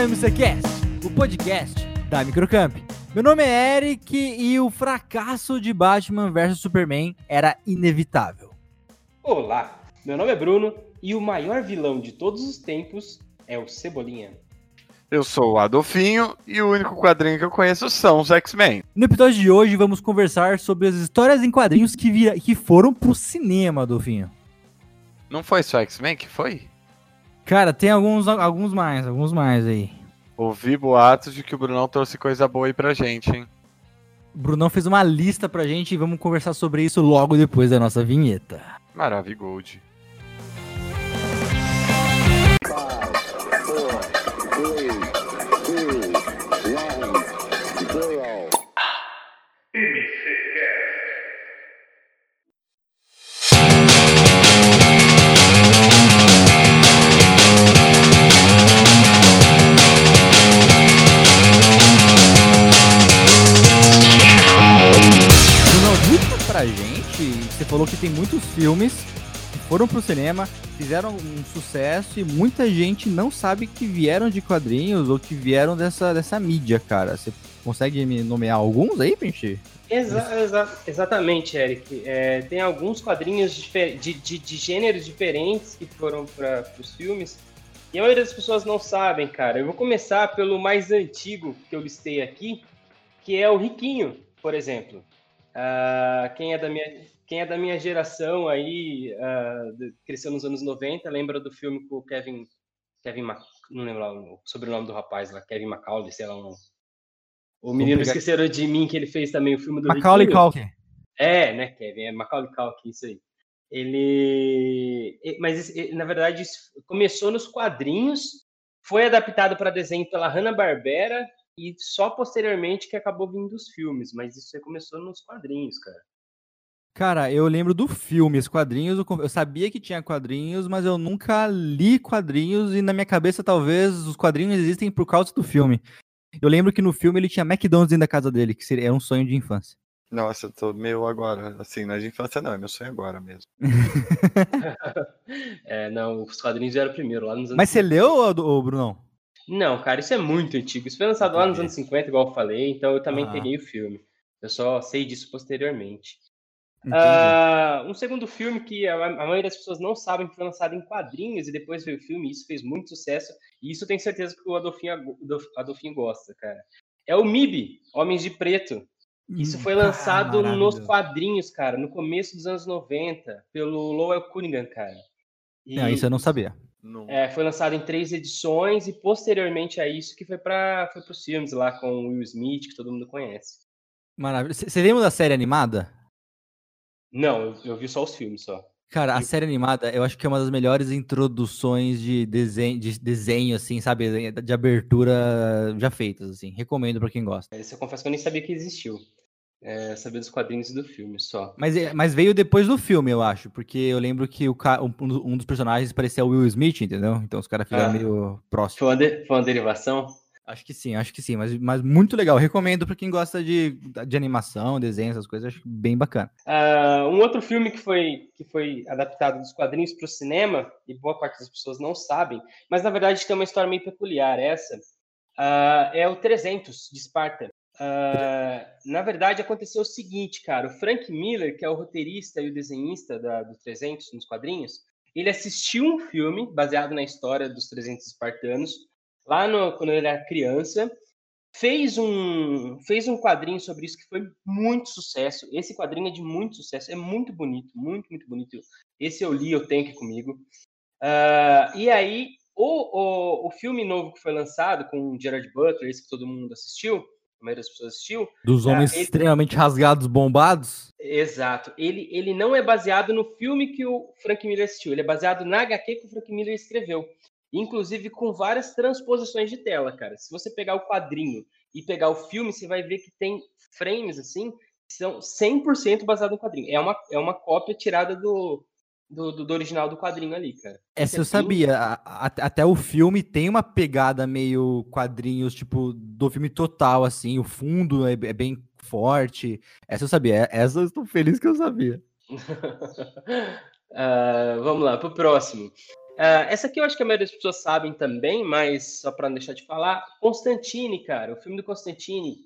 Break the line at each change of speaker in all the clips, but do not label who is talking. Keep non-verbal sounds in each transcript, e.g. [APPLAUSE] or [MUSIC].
MCCast, o podcast da Microcamp. Meu nome é Eric e o fracasso de Batman vs Superman era inevitável.
Olá, meu nome é Bruno e o maior vilão de todos os tempos é o Cebolinha.
Eu sou o Adolfinho e o único quadrinho que eu conheço são os X-Men.
No episódio de hoje vamos conversar sobre as histórias em quadrinhos que, vira... que foram pro cinema, Adolfinho.
Não foi só X-Men que foi?
Cara, tem alguns, alguns mais, alguns mais aí.
Ouvi boatos de que o Brunão trouxe coisa boa aí pra gente, hein?
O Brunão fez uma lista pra gente e vamos conversar sobre isso logo depois da nossa vinheta.
Maravilha,
falou que tem muitos filmes que foram pro cinema, fizeram um sucesso e muita gente não sabe que vieram de quadrinhos ou que vieram dessa, dessa mídia, cara. Você consegue me nomear alguns aí, Pinche?
Exa exa exatamente, Eric. É, tem alguns quadrinhos de, de, de, gêneros diferentes que foram para os filmes. E a maioria das pessoas não sabem, cara. Eu vou começar pelo mais antigo que eu listei aqui, que é o Riquinho, por exemplo. Uh, quem, é da minha, quem é da minha geração aí, uh, cresceu nos anos 90, lembra do filme com o Kevin. Kevin Mac, não lembro lá o sobrenome do rapaz lá, Kevin McCauley, sei lá. Um, o Menino pegar... Esqueceram de Mim, que ele fez também o filme do
Macaulay Culkin.
É, né, Kevin? É Macaulay Culkin, isso aí. Ele. Mas, na verdade, começou nos quadrinhos, foi adaptado para desenho pela Hanna-Barbera e só posteriormente que acabou vindo os filmes, mas isso aí começou nos quadrinhos, cara.
Cara, eu lembro do filme, os quadrinhos, eu sabia que tinha quadrinhos, mas eu nunca li quadrinhos e na minha cabeça talvez os quadrinhos existem por causa do filme. Eu lembro que no filme ele tinha McDonald's dentro da casa dele, que seria, era um sonho de infância.
Nossa, eu tô meio agora, assim, não é de infância não, é meu sonho agora mesmo. [LAUGHS] [LAUGHS]
é, não, os quadrinhos eram primeiro, lá nos anos
Mas você leu, ô, Brunão?
Não, cara, isso é muito antigo. Isso foi lançado lá nos anos 50, igual eu falei, então eu também ah. peguei o filme. Eu só sei disso posteriormente. Uh, um segundo filme que a, a, maioria das pessoas não sabem que foi lançado em quadrinhos e depois veio o filme, e isso fez muito sucesso, e isso eu tenho certeza que o Adolfinho, Adolfinho gosta, cara. É o MIB, Homens de Preto. Isso foi lançado nos quadrinhos, cara, no começo dos anos 90, pelo Lowell Cunningham, cara.
E, não, isso eu não sabia.
É, foi lançado em três edições e posteriormente a isso que foi para foi os filmes lá com o Will Smith, que todo mundo conhece.
Maravilha. Você lembra da série animada?
Não, eu, eu vi só os filmes só.
Cara, a série animada, eu acho que é uma das melhores introduções de desenho, de desenho assim, sabe, de abertura já feitas, assim. Recomendo para quem gosta.
Esse eu confesso que eu nem sabia que existiu. É, saber dos quadrinhos e do filme só.
Mas, é, mas veio depois do filme, eu acho, porque eu lembro que o, um, um dos personagens parecia o Will Smith, entendeu? Então os caras ficaram ah, meio próximos.
Foi uma, de, foi uma derivação?
Acho que sim, acho que sim, mas, mas muito legal. Recomendo para quem gosta de, de animação, desenho, essas coisas, acho bem bacana.
Uh, um outro filme que foi, que foi adaptado dos quadrinhos para o cinema, e boa parte das pessoas não sabem, mas na verdade tem uma história meio peculiar essa, uh, é o 300 de Esparta. Uh, na verdade, aconteceu o seguinte, cara, o Frank Miller, que é o roteirista e o desenhista da, do 300 nos quadrinhos, ele assistiu um filme baseado na história dos 300 espartanos, lá no, quando ele era criança, fez um, fez um quadrinho sobre isso que foi muito sucesso. Esse quadrinho é de muito sucesso, é muito bonito, muito, muito bonito. Esse eu li, eu tenho aqui comigo. Uh, e aí, o, o, o filme novo que foi lançado com o Gerard Butler, esse que todo mundo assistiu, a maioria das pessoas assistiu.
Dos ah, homens ele... extremamente rasgados, bombados?
Exato. Ele, ele não é baseado no filme que o Frank Miller assistiu, ele é baseado na HQ que o Frank Miller escreveu inclusive com várias transposições de tela, cara. Se você pegar o quadrinho e pegar o filme, você vai ver que tem frames assim que são 100% baseados no quadrinho. É uma, é uma cópia tirada do, do, do, do original do quadrinho ali, cara.
Essa eu sabia. A, a, até o filme tem uma pegada meio quadrinhos, tipo, do filme total, assim. O fundo é, é bem forte. Essa eu sabia. Essa eu estou feliz que eu sabia.
uh, [LAUGHS] vamos lá, pro próximo. Uh, essa aqui eu acho que a maioria das pessoas sabem também, mas só para não deixar de falar, Constantine, cara, o filme do Constantine.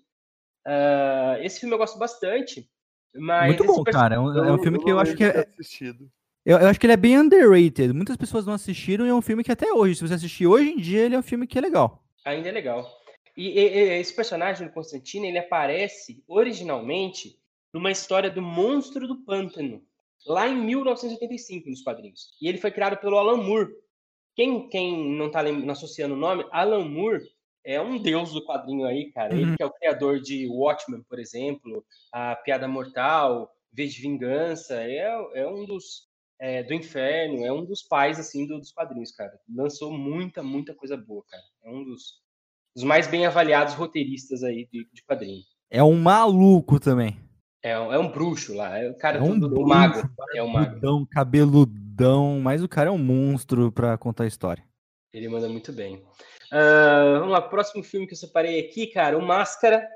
Uh, esse filme eu gosto bastante. Mas
Muito bom, cara. É um, é um filme que eu acho que é.
Assistido.
Eu, eu, acho que ele é bem underrated. Muitas pessoas não assistiram e é um filme que até hoje, se você assistir hoje em dia, ele é um filme que é legal.
Ainda é legal. E, e, e esse personagem do Constantine, ele aparece originalmente numa história do Monstro do Pântano, lá em 1985, nos quadrinhos. E ele foi criado pelo Alan Moore. Quem, quem não está associando o nome, Alan Moore é um deus do quadrinho aí, cara. Uhum. Ele que é o criador de Watchmen, por exemplo, a Piada Mortal, V de Vingança, é, é um dos é, do Inferno, é um dos pais assim do, dos quadrinhos, cara. Lançou muita, muita coisa boa, cara. É um dos, dos mais bem avaliados roteiristas aí de, de quadrinho.
É um maluco também.
É, um, é um bruxo lá, é o cara é um do, do mago. É um mago.
cabeludão, mas o cara é um monstro para contar a história.
Ele manda muito bem. Uh, vamos lá, próximo filme que eu separei aqui, cara, o Máscara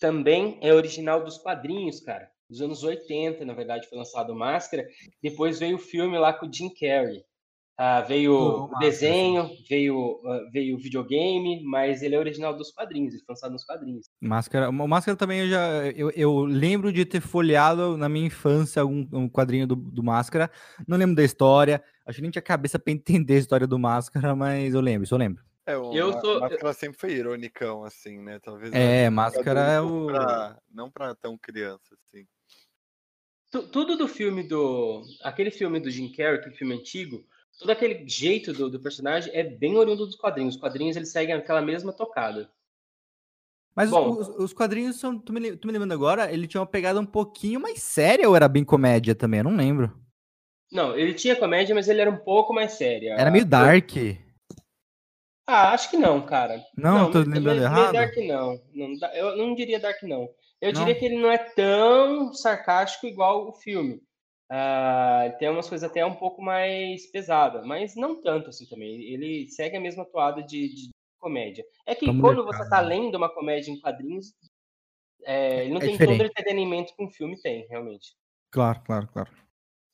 também é original dos quadrinhos, cara. Dos anos 80, na verdade, foi lançado o Máscara. Depois veio o filme lá com o Jim Carrey. Uh, veio oh, o desenho, veio, uh, veio o videogame, mas ele é original dos quadrinhos, ele foi lançado nos quadrinhos.
Máscara, o Máscara também eu já. Eu, eu lembro de ter folheado na minha infância algum um quadrinho do, do Máscara. Não lembro da história. Acho que nem tinha cabeça para entender a história do Máscara, mas eu lembro, isso eu lembro.
É, o, eu tô... Máscara sempre foi ironicão, assim, né? Talvez.
É, Máscara é o.
Pra, não pra tão criança, assim.
Tudo do filme do. Aquele filme do Jim Carrey, aquele filme antigo todo aquele jeito do, do, personagem é bem oriundo dos quadrinhos. Os quadrinhos eles seguem aquela mesma tocada.
Mas Bom, os, os, quadrinhos são. Tu me, tu me lembrando agora, ele tinha uma pegada um pouquinho mais séria ou era bem comédia também? Eu não lembro.
Não, ele tinha comédia, mas ele era um pouco mais sério.
Era meio dark.
Ah, acho que não, cara.
Não, não tô lembrando errado.
Dark não. não. Eu não diria dark não. Eu não. diria que ele não é tão sarcástico igual o filme. Uh, tem umas coisas até um pouco mais pesadas, mas não tanto assim também. Ele segue a mesma toada de, de comédia. É que Vamos quando você está lendo uma comédia em quadrinhos, é, ele não é tem diferente. todo o entretenimento que um filme tem, realmente.
Claro, claro, claro.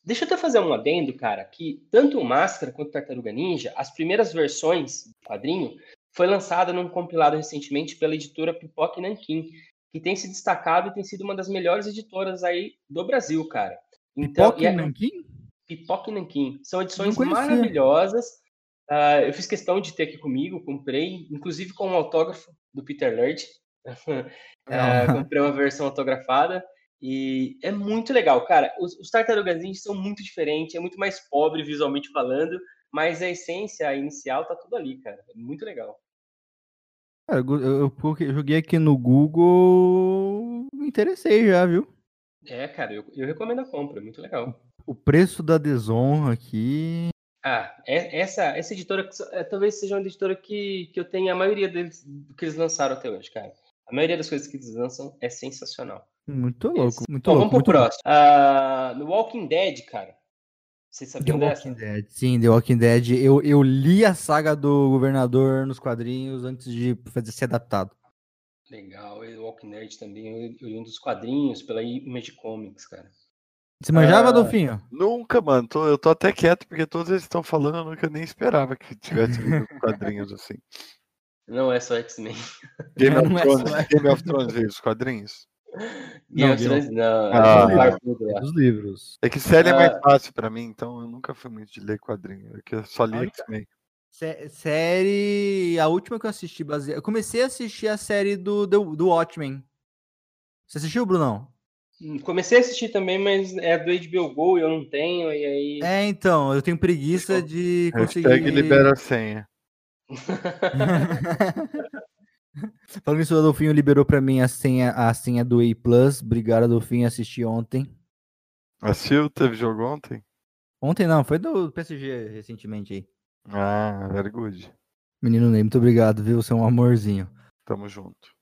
Deixa eu até fazer um adendo, cara, que tanto o Máscara quanto o Tartaruga Ninja, as primeiras versões do quadrinho, foi lançada num compilado recentemente pela editora Pipoca Nankin, que tem se destacado e tem sido uma das melhores editoras aí do Brasil, cara.
Então, Pipoca e Nanquim?
Pipoca e Nanquim. São edições maravilhosas. Uh, eu fiz questão de ter aqui comigo, comprei, inclusive com um autógrafo do Peter Lurch. [LAUGHS] uh, comprei uma versão autografada e é muito legal, cara. Os, os Tartarugas Ninja são muito diferentes, é muito mais pobre visualmente falando, mas a essência inicial tá tudo ali, cara. É muito legal.
Cara, eu, eu joguei aqui no Google, me interessei já, viu?
É, cara, eu, eu recomendo a compra, é muito legal.
O preço da desonra aqui.
Ah, é, essa, essa editora é, talvez seja uma editora que, que eu tenha a maioria deles que eles lançaram até hoje, cara. A maioria das coisas que eles lançam é sensacional.
Muito louco, muito
Bom,
louco.
Vamos pro próximo. Uh, no Walking Dead, cara. Vocês sabiam
The dessa? Walking Dead. Sim, The Walking Dead. Eu, eu li a saga do governador nos quadrinhos antes de fazer ser adaptado.
Legal, o Walking Dead também, eu li um dos quadrinhos pela Image Comics, cara.
Você manjava, ah, Dolfinho?
Nunca, mano. Tô, eu tô até quieto, porque todos eles estão falando, eu nunca nem esperava que tivesse [LAUGHS] quadrinhos assim.
Não é só X-Men.
Game, of Thrones, é Game of Thrones veio os quadrinhos?
Thrones não.
Ah, é dos livros.
É que série é mais ah. fácil pra mim, então eu nunca fui muito de ler quadrinho. É que eu só li X-Men.
Série. A última que eu assisti, baseada. Eu comecei a assistir a série do, do, do Watchmen. Você assistiu, Brunão?
Hum, comecei a assistir também, mas é do HBO Go e eu não tenho, e aí.
É, então, eu tenho preguiça de conseguir.
Hashtag libera a senha. [LAUGHS] [LAUGHS] [LAUGHS]
Falando isso, o Adolfinho liberou pra mim a senha, a senha do A Plus. Obrigado, Adolfinho, assisti ontem.
Assistiu? Teve jogo ontem?
Ontem não, foi do PSG recentemente aí.
Ah, very good.
Menino Ney, muito obrigado, viu? Você é um amorzinho.
Tamo junto.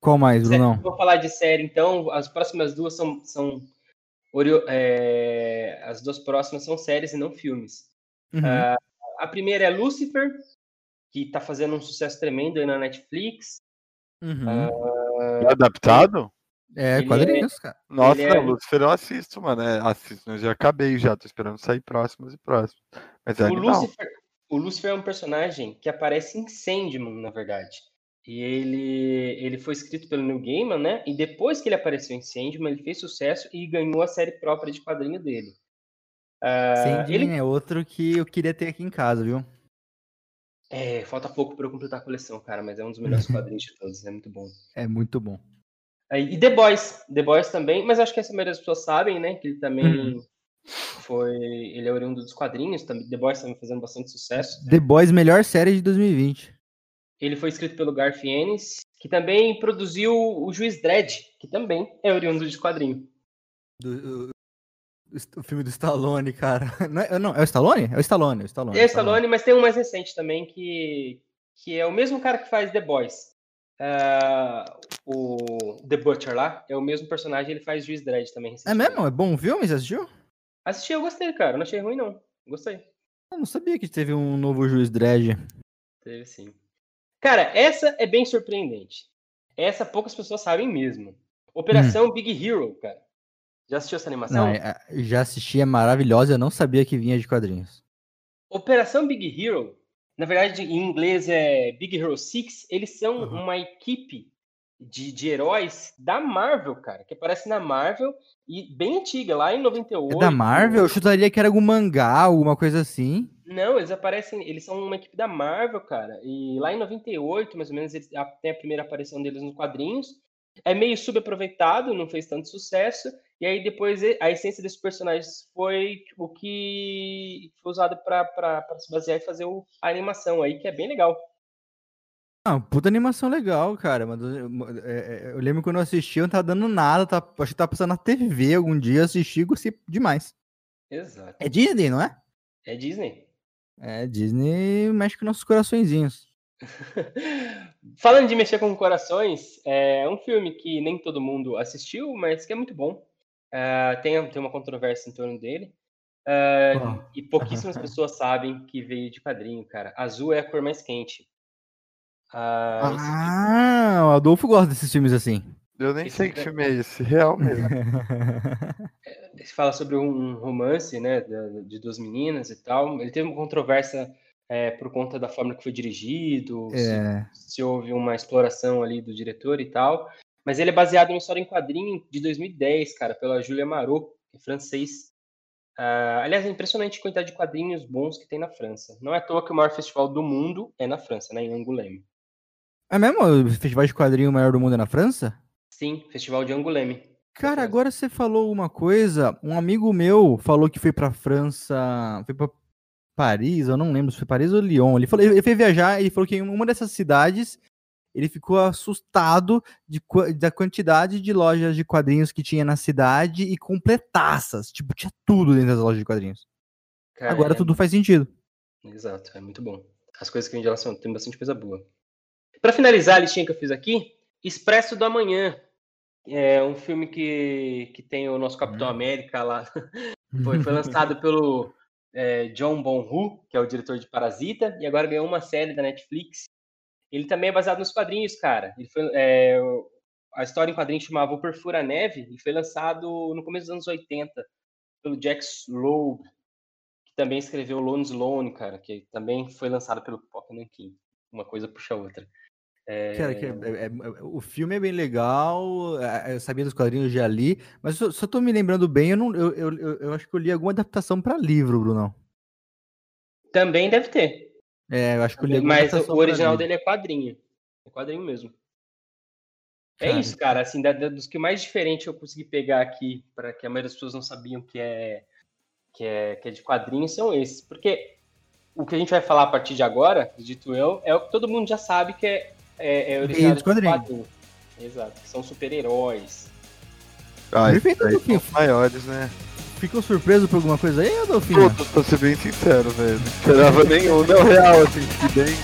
Qual mais, Brunão?
Vou falar de série, então. As próximas duas são. são é, as duas próximas são séries e não filmes. Uhum. Uh, a primeira é Lucifer, que tá fazendo um sucesso tremendo aí na Netflix.
Uhum.
Uh, é adaptado?
É, quadrinhos, é, cara.
Nossa, é... Lucifer eu assisto, mano. É, assisto, eu já acabei já, tô esperando sair próximos e próximos. Mas é
O
animal.
Lucifer, o Lucifer é um personagem que aparece em Sandman, na verdade. E ele, ele foi escrito pelo Neil Gaiman, né? E depois que ele apareceu em Sandman, ele fez sucesso e ganhou a série própria de quadrinho dele. Ah,
Sandman
ele-
é outro que eu queria ter aqui em casa, viu?
É, falta pouco para eu completar a coleção, cara, mas é um dos melhores [LAUGHS] quadrinhos de todos, é muito bom.
É muito bom.
Aí, e The Boys, The Boys também, mas acho que essa maioria das pessoas sabem, né? Que ele também
Uhum.
foi. Ele é oriundo dos quadrinhos, também, The Boys também fazendo bastante sucesso.
The Boys, melhor série de 2020.
Ele foi escrito pelo Garth Ennis, que também produziu o Juiz Dredd, que também é oriundo de quadrinho.
Do- o, o filme do Stallone, cara. [LAUGHS] Não é, não, é o Stallone? É o Stallone, é o Stallone.
É Stallone, mas tem um mais recente também, que, que é o mesmo cara que faz The Boys. Ah, o The Butcher lá, é o mesmo personagem, ele faz Juiz Dredd também.
É mesmo? É bom o filme? Você assistiu?
Assisti, eu gostei, cara. Não achei ruim, não. Gostei.
Eu não sabia que teve um novo Juiz Dredd.
Teve sim. Cara, essa é bem surpreendente. Essa poucas pessoas sabem mesmo. Operação Big Hero, cara. Já assistiu essa animação?
Não, é- é- já assisti, é maravilhosa, eu não sabia que vinha de quadrinhos.
Operação Big Hero, na verdade em inglês é Big Hero 6, eles são
Uhum.
uma equipe de, de heróis da Marvel, cara, que aparece na Marvel e bem antiga, lá em 98.
É da Marvel? Eu chutaria que era algum mangá, alguma coisa assim.
Não, eles aparecem, eles são uma equipe da Marvel, cara. E lá em 98, mais ou menos, eles, tem a primeira aparição deles nos quadrinhos. É meio subaproveitado, não fez tanto sucesso. E aí depois a essência desses personagens foi o que foi usado para se basear e fazer o- a animação aí, que é bem legal.
Ah, puta animação legal, cara. Mas eu, é, é, eu lembro quando eu assisti, eu não tava dando nada. Tá, acho que tava passando na TV algum dia, assisti e gostei demais.
Exato.
É Disney, não é?
É Disney.
É, Disney mexe com nossos coraçõezinhos. [LAUGHS]
Falando de mexer com corações, é um filme que nem todo mundo assistiu, mas que é muito bom. É, tem, tem uma controvérsia em torno dele. É,
Qual?
e pouquíssimas [LAUGHS] pessoas sabem que veio de quadrinho, cara. Azul é a cor mais quente. Ah, esse filme-
Ah, o Adolfo gosta desses filmes assim.
Eu nem
Esse
sei que
é-
filme é esse, real [LAUGHS] mesmo.
Ele fala sobre um romance, né, de duas meninas e tal. Ele teve uma controvérsia é, por conta da forma que foi dirigido, se,
é,
se houve uma exploração ali do diretor e tal. Mas ele é baseado numa história em quadrinho de 2010, cara, pela Julia Marot, que é francês. Ah, aliás, é impressionante a quantidade de quadrinhos bons que tem na França. Não é à toa que o maior festival do mundo é na França, né, em Angoulême.
é mesmo? O festival de quadrinho maior do mundo é na França?
Sim, Festival de Angoulême.
Cara, agora você falou uma coisa. Um amigo meu falou que foi pra França, foi pra Paris, eu não lembro se foi Paris ou Lyon. Ele falou, ele foi viajar, ele falou que em uma dessas cidades ele ficou assustado de, da quantidade de lojas de quadrinhos que tinha na cidade e completaças. Tipo, tinha tudo dentro das lojas de quadrinhos.
Cara,
Agora
é-
tudo faz sentido.
Exato, é muito bom. As coisas que a gente relaciona, tem bastante coisa boa. Pra finalizar a listinha que eu fiz aqui, Expresso do Amanhã. É um filme que, que tem o nosso Capitão
Hum.
América lá. [LAUGHS] Foi, foi lançado pelo é, John Bonhu, que é o diretor de Parasita, e agora ganhou uma série da Netflix. Ele também é baseado nos quadrinhos, cara. Ele foi, é, a história em quadrinhos chamava O Perfura Neve e foi lançado no começo dos anos 80 pelo Jack Loeb, que também escreveu Lone Sloane, cara, que também foi lançado pelo Pocket Nankin. Uma coisa puxa a outra. É,
Cara, que é- é- é- o filme é bem legal, é, eu sabia dos quadrinhos já li, mas só, só tô me lembrando bem, eu, não, eu, eu, eu- eu acho que eu li alguma adaptação pra livro, Brunão.
Também deve ter.
É, eu acho que eu li alguma
Mas o original dele é quadrinho. É quadrinho mesmo. É
Cara,
isso, cara. Assim, da- da- dos que mais diferente eu consegui pegar aqui, para que a maioria das pessoas não sabiam que é, que é que é de quadrinhos, são esses. Porque o que a gente vai falar a partir de agora, dito eu, é o que todo mundo já sabe que é, é, é de
quadrinhos.
quadrinho. Exato, que são super-heróis.
Ah,
Perfeito,
aí são maiores, né?
Ficou surpreso por alguma coisa aí, Adolfinho?
Todos, pra ser bem sincero, velho. Não esperava nenhum. Não, real, assim, que bem.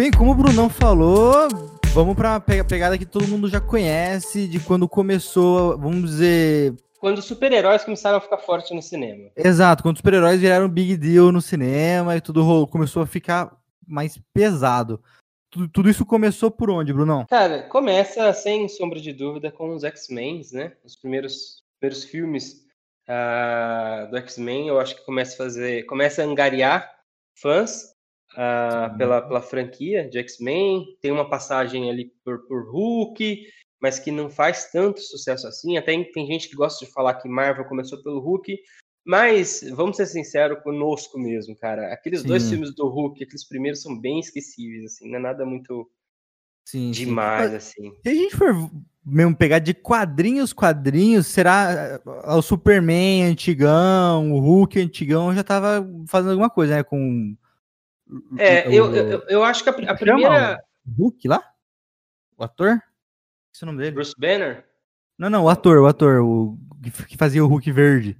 Bem, como o Brunão falou, vamos pra pe- pegada que todo mundo já conhece, de quando começou, vamos dizer,
quando os super-heróis começaram a ficar fortes no cinema.
Exato, quando os super-heróis viraram big deal no cinema e tudo rolou- começou a ficar mais pesado. Tudo, tudo isso começou por onde, Brunão?
Cara, começa, sem sombra de dúvida, com os X-Men, né? Os primeiros, primeiros filmes ah, do X-Men, eu acho que começa a fazer. Começa a angariar fãs
Sim.
pela, pela franquia de X-Men. Tem uma passagem ali por, por Hulk, mas que não faz tanto sucesso assim. Até tem gente que gosta de falar que Marvel começou pelo Hulk. Mas vamos ser sinceros conosco mesmo, cara. Aqueles dois
Sim.
filmes do Hulk, aqueles primeiros são bem esquecíveis, assim, não é nada muito
Sim, sim.
demais, assim.
Se a gente for mesmo pegar de quadrinhos, quadrinhos, será ah, o Superman antigão, o Hulk antigão já tava fazendo alguma coisa, né? Com.
É,
o-
eu, eu, eu acho que a, a primeira.
o Hulk lá? O ator? Esse é o nome dele?
Bruce Banner?
Não, não, o ator, o ator, o que que fazia o Hulk verde.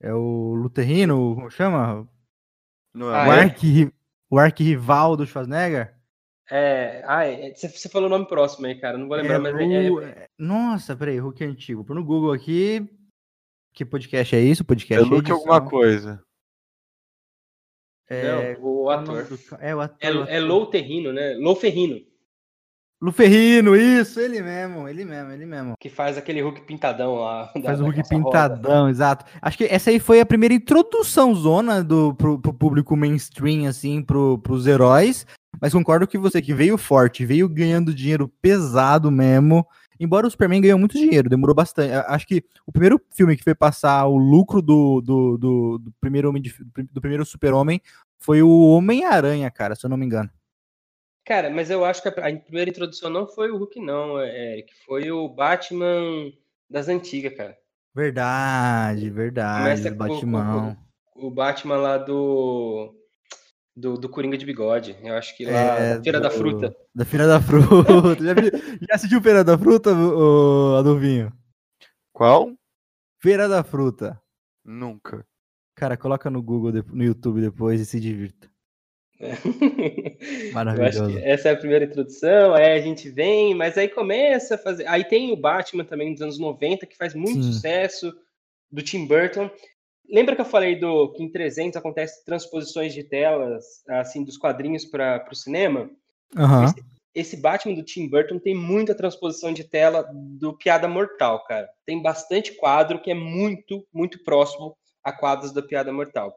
É o Luterrino, como chama?
Não
Ah,
o,
é?
arqui, o arquirrival do Schwarzenegger?
É, ai, você, você falou o nome próximo aí, cara. Não vou lembrar,
É
mas
o-
é, é-
Nossa, peraí, Hulk antigo. Pô no Google aqui. Que podcast é isso? Podcast
É Luke alguma
edição.
coisa.
É,
não, o ator.
É o ator.
É,
o
é. Lou Terrino, né? Lou Ferrino,
Luferrino, isso, ele mesmo, ele mesmo, ele mesmo.
que faz aquele Hulk pintadão lá. [LAUGHS] da-
Faz o Hulk pintadão, exato. Acho que essa aí foi a primeira introdução zona do, pro, pro público mainstream, assim, pro, pros heróis. Mas concordo que você que veio forte, veio ganhando dinheiro pesado mesmo. Embora o Superman ganhou muito dinheiro, demorou bastante. Acho que o primeiro filme que foi passar o lucro do, do, do, do primeiro homem de- do primeiro super-homem foi o Homem-Aranha, cara, se eu não me engano.
Cara, mas eu acho que a, a primeira introdução não foi o Hulk, não, é, Eric. Foi o Batman das antigas, cara.
Verdade, verdade.
Começa
o
com- O Batman lá do. Do, do Coringa de Bigode. Eu acho que lá.
É,
da Feira da
do-
Fruta.
Da Feira da Fruta. [LAUGHS] já, já assistiu Feira da Fruta, ô, Adolfinho?
Qual?
Feira da Fruta.
Nunca.
Cara, coloca no Google, no YouTube depois e se divirta. [LAUGHS]
Eu acho
Maravilhoso.
que essa é a primeira introdução, aí a gente vem, mas aí começa a fazer. Aí tem o Batman também dos anos 90, que faz muito
Sim.
sucesso, do Tim Burton. Lembra que eu falei do que em 300 acontece transposições de telas, assim, dos quadrinhos para o cinema?
Aham.
Esse, esse Batman do Tim Burton tem muita transposição de tela do Piada Mortal, cara. Tem bastante quadro que é muito, muito próximo a quadros da Piada Mortal.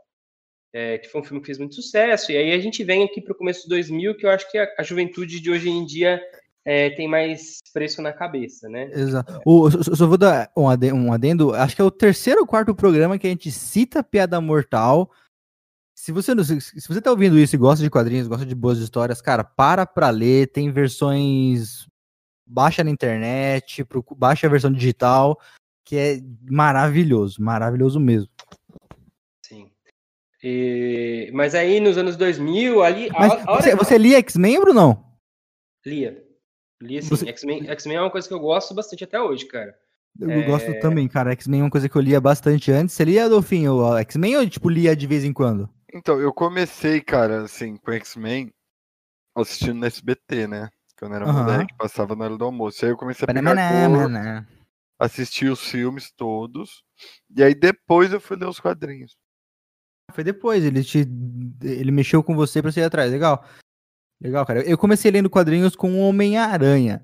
É, que foi um filme que fez muito sucesso. E aí a gente vem aqui para o começo de 2000, que eu acho que a, a juventude de hoje em dia é, tem mais preço na cabeça, né?
Exato. O, só, vou dar um ade- um adendo. Acho que é o terceiro ou quarto programa que a gente cita Piada Mortal. Se você, não- se, você tá ouvindo isso e gosta de quadrinhos, gosta de boas histórias, cara, para pra ler. Tem versões. Baixa na internet, baixa a versão digital, que é maravilhoso, maravilhoso mesmo.
Sim. E- mas aí nos anos 2000, ali. hora
você, você lia X-Men, Bruno?
Lia. Lia sim.
Você-
X-Men é uma coisa que eu gosto bastante até hoje, cara.
Eu
É.
gosto também, cara. X-Men é uma coisa que eu lia bastante antes. Você lia, Adolfinho, o X-Men ou tipo lia de vez em quando?
Então, eu comecei, cara, assim, com X-Men assistindo no SBT, né? Quando era
Aham.
moleque, passava na hora do almoço. Aí eu comecei a pegar
Banana.
assistir os filmes todos. E aí depois eu fui ler os quadrinhos.
Foi depois, ele te. Ele mexeu com você pra você ir atrás. Legal. Legal, cara. Eu comecei lendo quadrinhos com o Homem-Aranha.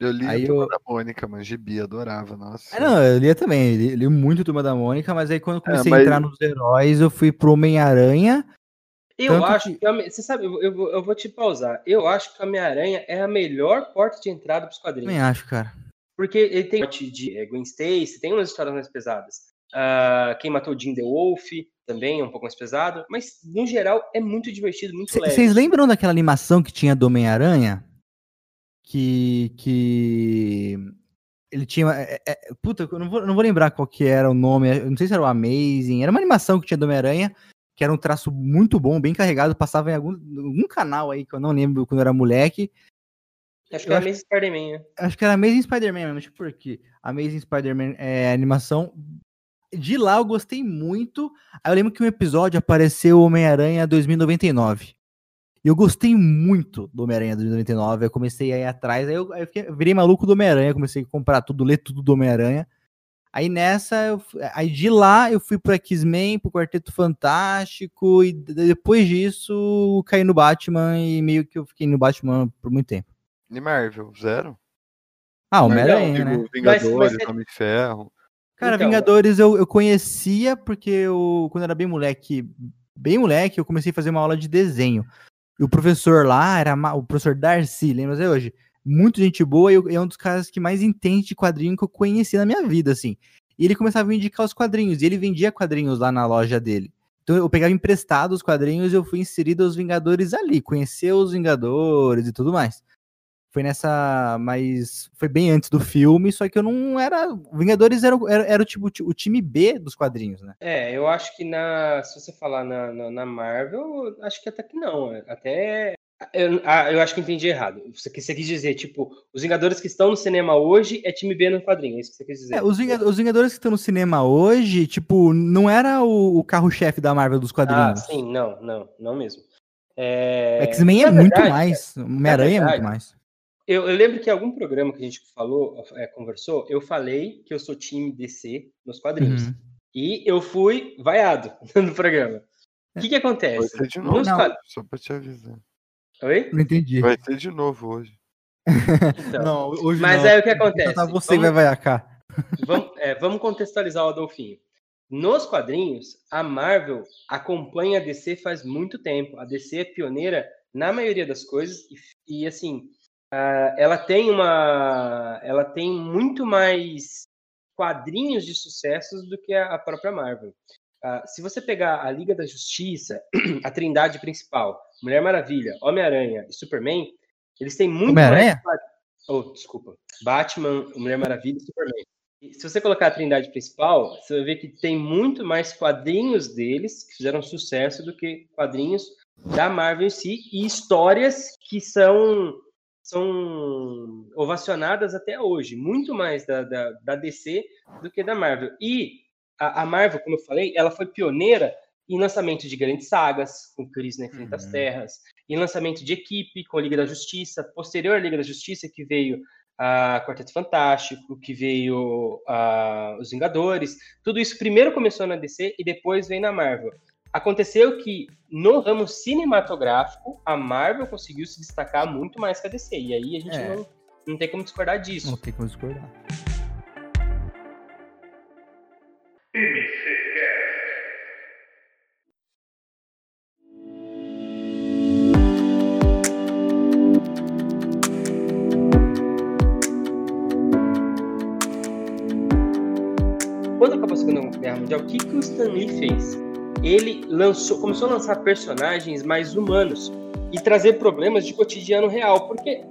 Eu li
Aí
a Turma
eu-
da Mônica, mano, gibi, adorava, nossa.
Ah, não, eu lia também. Eu li, li muito Turma da Mônica, mas aí quando eu comecei
mas-
a entrar nos heróis, eu fui pro Homem-Aranha.
Eu
Tanto
acho
que-
que. Você sabe, eu, eu vou- eu vou te pausar. Eu acho que o Homem-Aranha é a melhor porta de entrada para os quadrinhos.
Também acho, cara.
Porque ele tem parte de é, Gwen Stacy, tem umas histórias mais pesadas. Ah, Quem matou Jim the Wolf também é um pouco mais pesado. Mas, no geral, é muito divertido, muito leve.
Vocês lembram daquela animação que tinha do Homem-Aranha? Que. que. Ele tinha. é, é, puta, eu não vou, não vou lembrar qual que era o nome. Não sei se era o Amazing. Era uma animação que tinha do Homem-Aranha, que era um traço muito bom, bem carregado. Passava em algum, algum canal aí que eu não lembro quando eu era moleque.
Acho que
eu
é a
acho-
Amazing Spider-Man, né?
Acho que era Amazing Spider-Man mesmo, tipo porque Amazing Spider-Man é animação. De lá eu gostei muito. Aí eu lembro que um episódio apareceu o Homem-Aranha 2099. E eu gostei muito do Homem-Aranha 2099. Eu comecei a ir atrás, aí eu, aí eu fiquei- eu virei maluco do Homem-Aranha, comecei a comprar tudo, ler tudo do Homem-Aranha. Aí nessa, eu, aí de lá eu fui pro X-Men, pro Quarteto Fantástico, e depois disso caí no Batman e meio que eu fiquei no Batman por muito tempo.
E Marvel, zero?
Ah, Homem-Aranha, né?
Vingadores,
Mas- mas-
Homem de Ferro.
Cara,
Então,
Vingadores eu, eu conhecia porque eu, quando eu era bem moleque, bem moleque, eu comecei a fazer uma aula de desenho. E o professor lá era o professor Darcy, lembra até hoje? Muito gente boa e é um dos caras que mais entende de quadrinho que eu conheci na minha vida, assim. E ele começava a me indicar os quadrinhos, e ele vendia quadrinhos lá na loja dele. Então eu pegava emprestado os quadrinhos e eu fui inserido aos Vingadores ali, conhecer os Vingadores e tudo mais. Foi nessa. Mas foi bem antes do filme, só que eu não era. Vingadores era, o- era, era o, tipo, o time B dos quadrinhos, né?
É, eu acho que na, se você falar na, na, na Marvel, acho que até que não. é, Até. Eu, ah, eu acho que entendi errado. Você, quis- você quis dizer, tipo, os Vingadores que estão no cinema hoje é time B no quadrinho, é isso que você quis dizer.
É, os, Vinga- os Vingadores que estão no cinema hoje, tipo, não era o, o carro-chefe da Marvel dos
ah,
quadrinhos.
sim, não, não, não mesmo. É,
X-Men é
na
muito mais. Homem-Aranha é muito mais.
Eu, eu lembro que em algum programa que a gente falou, é, conversou, eu falei que eu sou time DC nos quadrinhos.
Uhum.
E eu fui vaiado [LAUGHS] no programa. O que que
Vai
acontece?
ser de novo,
Nos
Não.
quad-
só pra te avisar.
Oi?
Não entendi.
Vai ser de novo hoje.
Então,
Não, hoje
mas
não.
aí o que acontece?
Tá você
Vamos-
vai vaiar cá.
Vamos, é, vamos contextualizar o Adolfinho. Nos quadrinhos, a Marvel acompanha a DC faz muito tempo. A DC é pioneira na maioria das coisas e, e, assim, ah, ela tem uma, ela tem muito mais quadrinhos de sucessos do que a, a própria Marvel. Ah, se você pegar a Liga da Justiça, [CLEARS THROAT] a Trindade principal, Mulher Maravilha, Homem-Aranha e Superman, eles têm muito
Homem-Aranha?
mais Oh, desculpa. Batman, Mulher Maravilha e Superman. Se você colocar a trindade principal, você vai ver que tem muito mais quadrinhos deles que fizeram sucesso do que quadrinhos da Marvel em si e histórias que são são ovacionadas até hoje, muito mais da, da, da DC do que da Marvel. E a, a Marvel, como eu falei, ela foi pioneira em lançamento de grandes sagas, com Cris na das
Uhum.
Terras, em lançamento de equipe com Liga da Justiça, posterior à Liga da Justiça, que veio a Quarteto Fantástico, que veio a Os Vingadores, tudo isso primeiro começou na DC e depois veio na Marvel. Aconteceu que no ramo cinematográfico, a Marvel conseguiu se destacar muito mais que a DC, e aí a gente
É.
não, não tem como discordar disso.
Não tem como discordar.
Quando acabou a Segunda Guerra Mundial, o que, que o Stan Lee fez? Ele lançou, começou a lançar personagens mais humanos e trazer problemas de cotidiano real, porque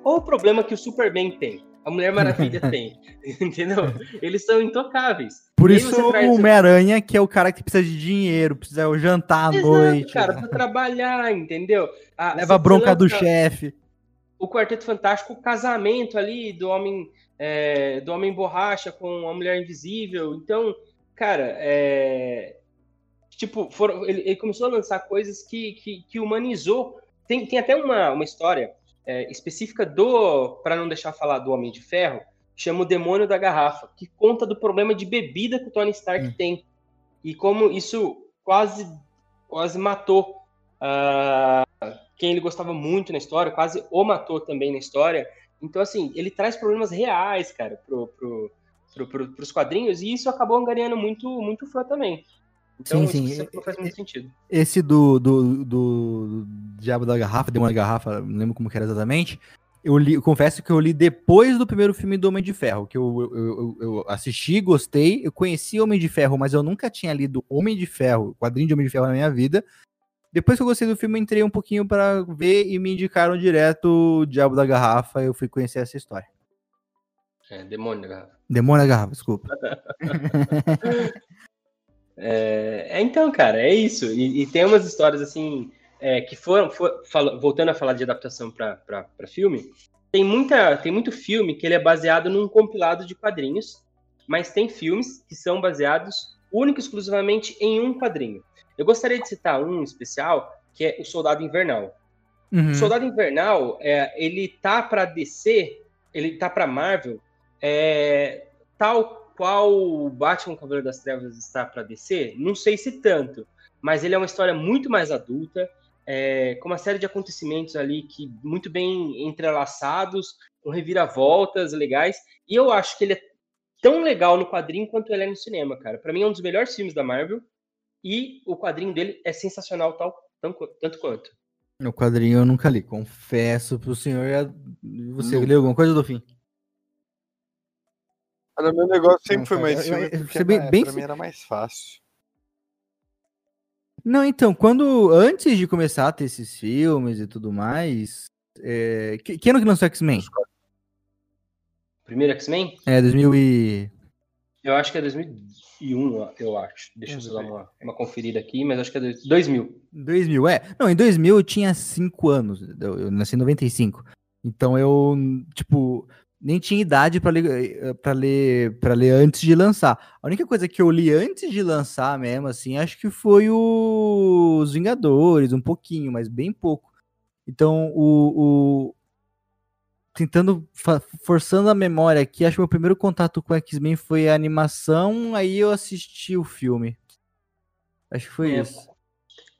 qual o problema que o Superman tem? A Mulher Maravilha [LAUGHS] tem, entendeu? Eles são intocáveis.
Por isso o Homem-Aranha, que é o cara que precisa de dinheiro, precisa jantar à
Exato,
noite,
cara, pra trabalhar, entendeu? Ah,
leva a bronca do chefe.
o Quarteto Fantástico, o casamento ali do homem é, do homem borracha com a mulher invisível. Então, cara, é, tipo, foram- ele, ele começou a lançar coisas que, que, que humanizou. Tem, tem até uma, uma história é, específica do, para não deixar falar do Homem de Ferro, chama o Demônio da Garrafa, que conta do problema de bebida que o Tony Stark
Hum.
tem e como isso quase quase matou ah, quem ele gostava muito na história, quase o matou também na história. Então, assim, ele traz problemas reais, cara, pro, pro, pro, pro, pros quadrinhos, e isso acabou angariando muito, muito fã também. Então,
Sim,
isso
sim.
falou faz muito sentido.
Esse do, do, do, do Diabo da Garrafa, Demônio da Garrafa, não lembro como que era exatamente. Eu, li, eu confesso que eu li depois do primeiro filme do Homem de Ferro, que eu, eu, eu, eu assisti, gostei, eu conheci Homem de Ferro, mas eu nunca tinha lido Homem de Ferro, quadrinho de Homem de Ferro na minha vida. Depois que eu gostei do filme, eu entrei um pouquinho para ver e me indicaram direto o Diabo da Garrafa, eu fui conhecer essa história.
É, demônio da garrafa.
Demônio da Garrafa, desculpa. [LAUGHS]
É, é, então, cara, é isso. E, e tem umas histórias assim é, que foram, for- voltando a falar de adaptação para filme, tem muita, tem muito filme que ele é baseado num compilado de quadrinhos, mas tem filmes que são baseados único e exclusivamente em um quadrinho. Eu gostaria de citar um especial que é o Soldado Invernal.
Uhum.
O Soldado Invernal, é, ele tá para DC, ele tá para Marvel, é, tal qual o Batman Cavaleiro das Trevas está para descer, não sei se tanto, mas ele é uma história muito mais adulta, é, com uma série de acontecimentos ali que muito bem entrelaçados, com reviravoltas legais, e eu acho que ele é tão legal no quadrinho quanto ele é no cinema, cara. Para mim é um dos melhores filmes da Marvel, e o quadrinho dele é sensacional tal, tanto, tanto quanto.
No quadrinho eu nunca li, confesso pro senhor. Você leu alguma coisa do fim?
O meu negócio sempre foi mais porque
bem, bem...
pra mim era mais fácil.
Não, então, quando. Antes de começar a ter esses filmes e tudo mais. É, que, que ano que lançou X-Men?
Primeiro X-Men?
É, 2000 e.
Eu acho que é 2001, eu acho. Deixa eu dar uma, uma conferida aqui, mas acho que é 2000.
2000, é. Não, em 2000 eu tinha 5 anos. Eu, eu nasci em 95. Então eu, tipo, nem tinha idade para ler para ler para ler antes de lançar. A única coisa que eu li antes de lançar mesmo assim, acho que foi o... os Vingadores, um pouquinho, mas bem pouco. Então, o, o... tentando forçando a memória aqui, acho que meu primeiro contato com X-Men foi a animação, aí eu assisti o filme. Acho que foi é. isso.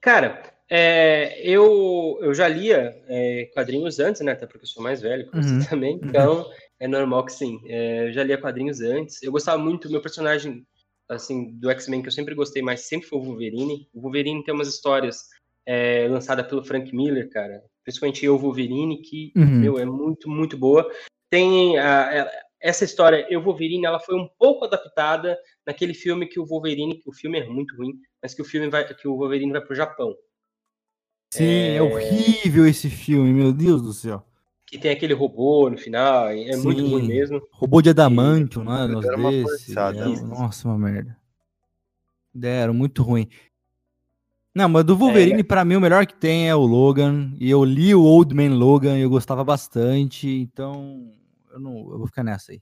Cara, é, eu, eu já lia é, quadrinhos antes, né? Até porque eu sou mais velho que você uhum. também. Uhum. Então, é normal que sim. É, eu já lia quadrinhos antes. Eu gostava muito, meu personagem, assim, do X-Men que eu sempre gostei mais, sempre foi o Wolverine. O Wolverine tem umas histórias é, lançadas pelo Frank Miller, cara. Principalmente eu, Wolverine, que, uhum. meu, é muito, muito boa. Tem a, essa história, eu, Wolverine, ela foi um pouco adaptada naquele filme que o Wolverine, que o filme é muito ruim, mas que o filme vai, que o Wolverine vai pro Japão.
Sim, é... é horrível esse filme, meu Deus do céu.
Que tem aquele robô no final, é Sim. muito ruim mesmo.
Robô de adamantio, e... não é? Nos desse. É, nossa, uma merda. Deram, muito ruim. Não, mas do Wolverine, é. para mim, o melhor que tem é o Logan. E eu li o Old Man Logan e eu gostava bastante. Então, eu, não, eu vou ficar nessa aí.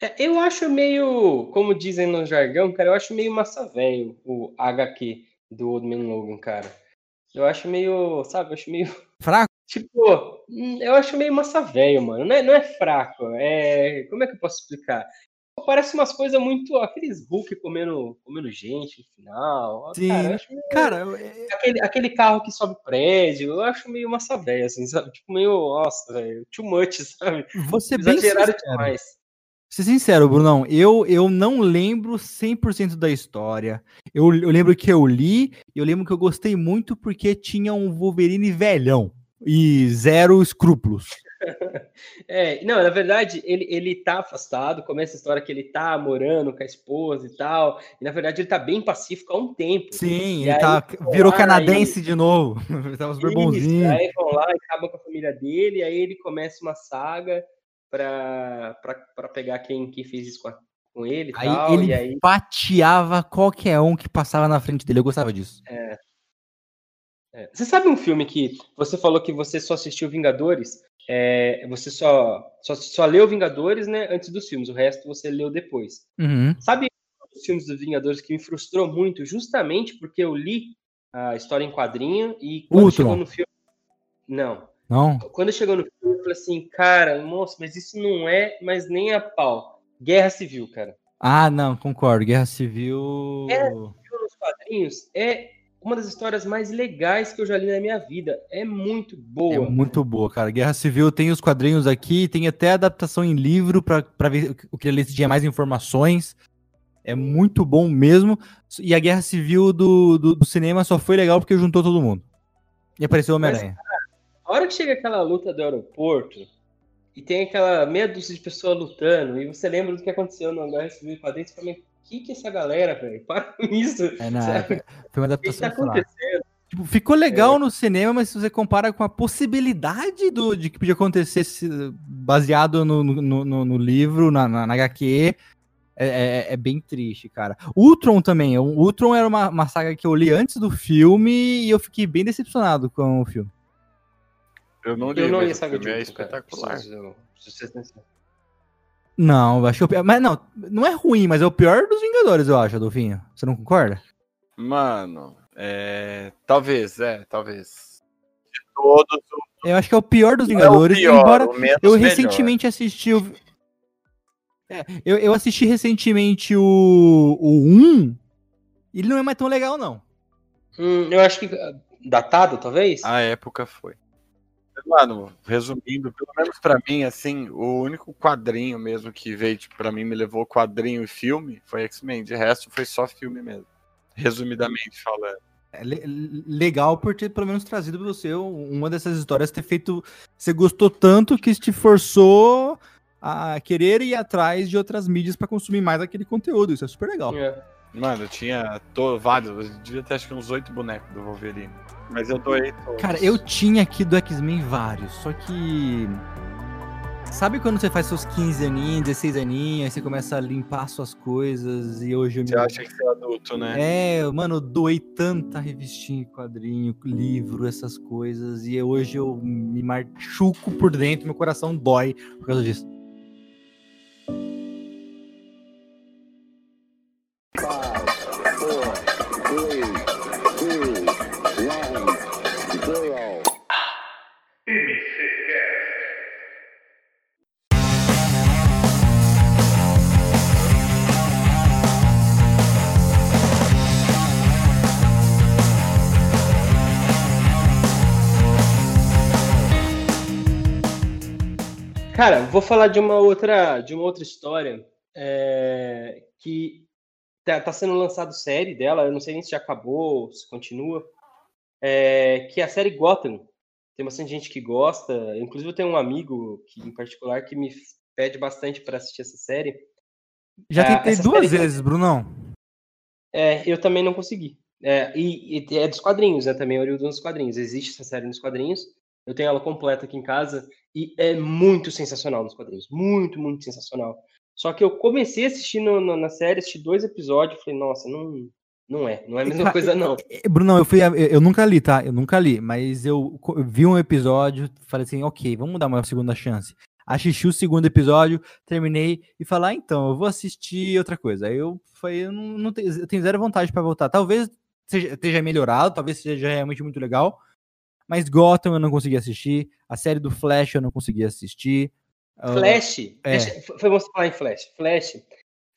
É, eu acho meio, como dizem no jargão, cara, eu acho meio massa velho o HQ do Old Man Logan, cara. Eu acho meio, sabe, eu acho meio.
Fraco?
Tipo, hum, eu acho meio massa velho, mano. Não é, não é fraco. É. Como é que eu posso explicar? Parece umas coisas muito. Aqueles Hulk comendo, comendo gente no final.
Sim. Cara, meio... cara eu...
É, aquele, aquele carro que sobe prédio, eu acho meio massa velha, assim, sabe? Tipo, meio. Nossa, velho. Too much, [LAUGHS] sabe?
Você bem sincero. demais ser sincero, Brunão, eu, eu não lembro 100% da história. Eu, eu lembro que eu li, eu lembro que eu gostei muito porque tinha um Wolverine velhão e zero escrúpulos. [LAUGHS]
É, não, na verdade, ele, ele tá afastado, começa a história que ele tá morando com a esposa e tal, e na verdade ele tá bem pacífico há um tempo.
Sim, ele tá, virou canadense aí, de novo, tava super bonzinho.
Aí vão lá, acaba com a família dele, aí ele começa uma saga para pegar quem, quem fez isso com, a, com ele.
Aí tal, ele aí... pateava qualquer um que passava na frente dele. Eu gostava disso.
É. É. Você sabe um filme que você falou que você só assistiu Vingadores? É, você só, só, só leu Vingadores né, antes dos filmes, o resto você leu depois.
Uhum.
Sabe os filmes dos Vingadores que me frustrou muito, justamente porque eu li a história em quadrinho e quando
Ultron.
chegou no filme. Não.
Não?
Quando chegou no filme, eu falei assim, cara, moço, mas isso não é mais nem a pau. Guerra Civil, cara.
Ah, não, concordo. Guerra Civil.
Guerra Civil nos quadrinhos é uma das histórias mais legais que eu já li na minha vida. É muito boa. É
muito boa, cara. Guerra Civil tem os quadrinhos aqui, tem até adaptação em livro para ver o que ele tinha mais informações. É muito bom mesmo. E a Guerra Civil do, do, do cinema só foi legal porque juntou todo mundo. E apareceu o Homem-Aranha.
A hora que chega aquela luta do aeroporto e tem aquela meia dúzia de pessoas lutando, e você lembra do que aconteceu no Guerra Civil dentro, você fala, que que é essa galera, velho? [LAUGHS] Para com isso.
É, não, foi uma adaptação. O que tá acontecendo? Tipo, ficou legal é. no cinema, mas se você compara com a possibilidade do, de que podia acontecer baseado no, no, no, no livro, na, na, na HQ, é, é, é, bem triste, cara. Ultron também. O Ultron era uma, uma saga que eu li antes do filme e eu fiquei bem decepcionado com o filme.
Eu não li, eu não li Saga de é espetacular.
Não, acho que é o pior. Mas não, não é ruim, mas é o pior dos Vingadores, eu acho, Adolfinho. Você não concorda?
Mano, é. Talvez, é, talvez. De todos.
Eu acho que é o pior dos Vingadores, é pior, embora eu recentemente assisti o. É, eu, eu assisti recentemente o, o 1, e ele não é mais tão legal, não.
Hum, eu acho que ah, datado, talvez?
A época foi. Mano, resumindo, pelo menos pra mim, assim, o único quadrinho mesmo que veio, tipo, pra mim, me levou quadrinho e filme foi X-Men. De resto, foi só filme mesmo. Resumidamente falando.
É le- legal por ter pelo menos trazido pra você uma dessas histórias, ter feito. Você gostou tanto que te forçou a querer ir atrás de outras mídias pra consumir mais aquele conteúdo. Isso é super legal.
É.
Mano, eu tinha to- vários, eu devia ter acho que uns oito bonecos do Wolverine. Mas eu doei todos.
Cara, eu tinha aqui do X-Men vários, só que. Sabe quando você faz seus 15 aninhos, 16 aninhos, aí você começa a limpar suas coisas e hoje eu
Você acha que você é adulto, né?
É, mano, eu doei tanta revistinha, quadrinho, livro, essas coisas, e hoje eu me machuco por dentro, meu coração dói por causa disso.
Cara, vou falar de uma outra, de uma outra história é, que tá, tá sendo lançado série dela, eu não sei nem se já acabou, se continua, é, que é a série Gotham. Tem bastante gente que gosta, inclusive eu tenho um amigo que, em particular que me pede bastante para assistir essa série.
Já
Ah,
tentei
essa
duas
série-
vezes, Brunão.
É, eu também não consegui. É, e, e é dos quadrinhos, né? Também oriundo dos quadrinhos. Existe essa série nos quadrinhos. Eu tenho ela completa aqui em casa e é muito sensacional nos quadrinhos. Muito, muito sensacional. Só que eu comecei a assistir no- no- na série, assisti dois episódios falei, nossa, não, não é. Não é a mesma [LAUGHS] coisa, não.
Eh, Brunão, eu fui. Eu, eu nunca li, tá? Eu nunca li, mas eu eu vi um episódio, falei assim, ok, vamos dar uma segunda chance. Assisti o segundo episódio, terminei e falar, ah, então, eu vou assistir outra coisa. Aí eu falei, eu não, não tenho, eu tenho zero vontade pra voltar. Talvez seja, esteja melhorado, talvez seja realmente muito legal. Mas Gotham eu não consegui assistir. A série do Flash eu não consegui assistir. Ah,
Flash,
é.
deixa- foi bom você falar em Flash. Flash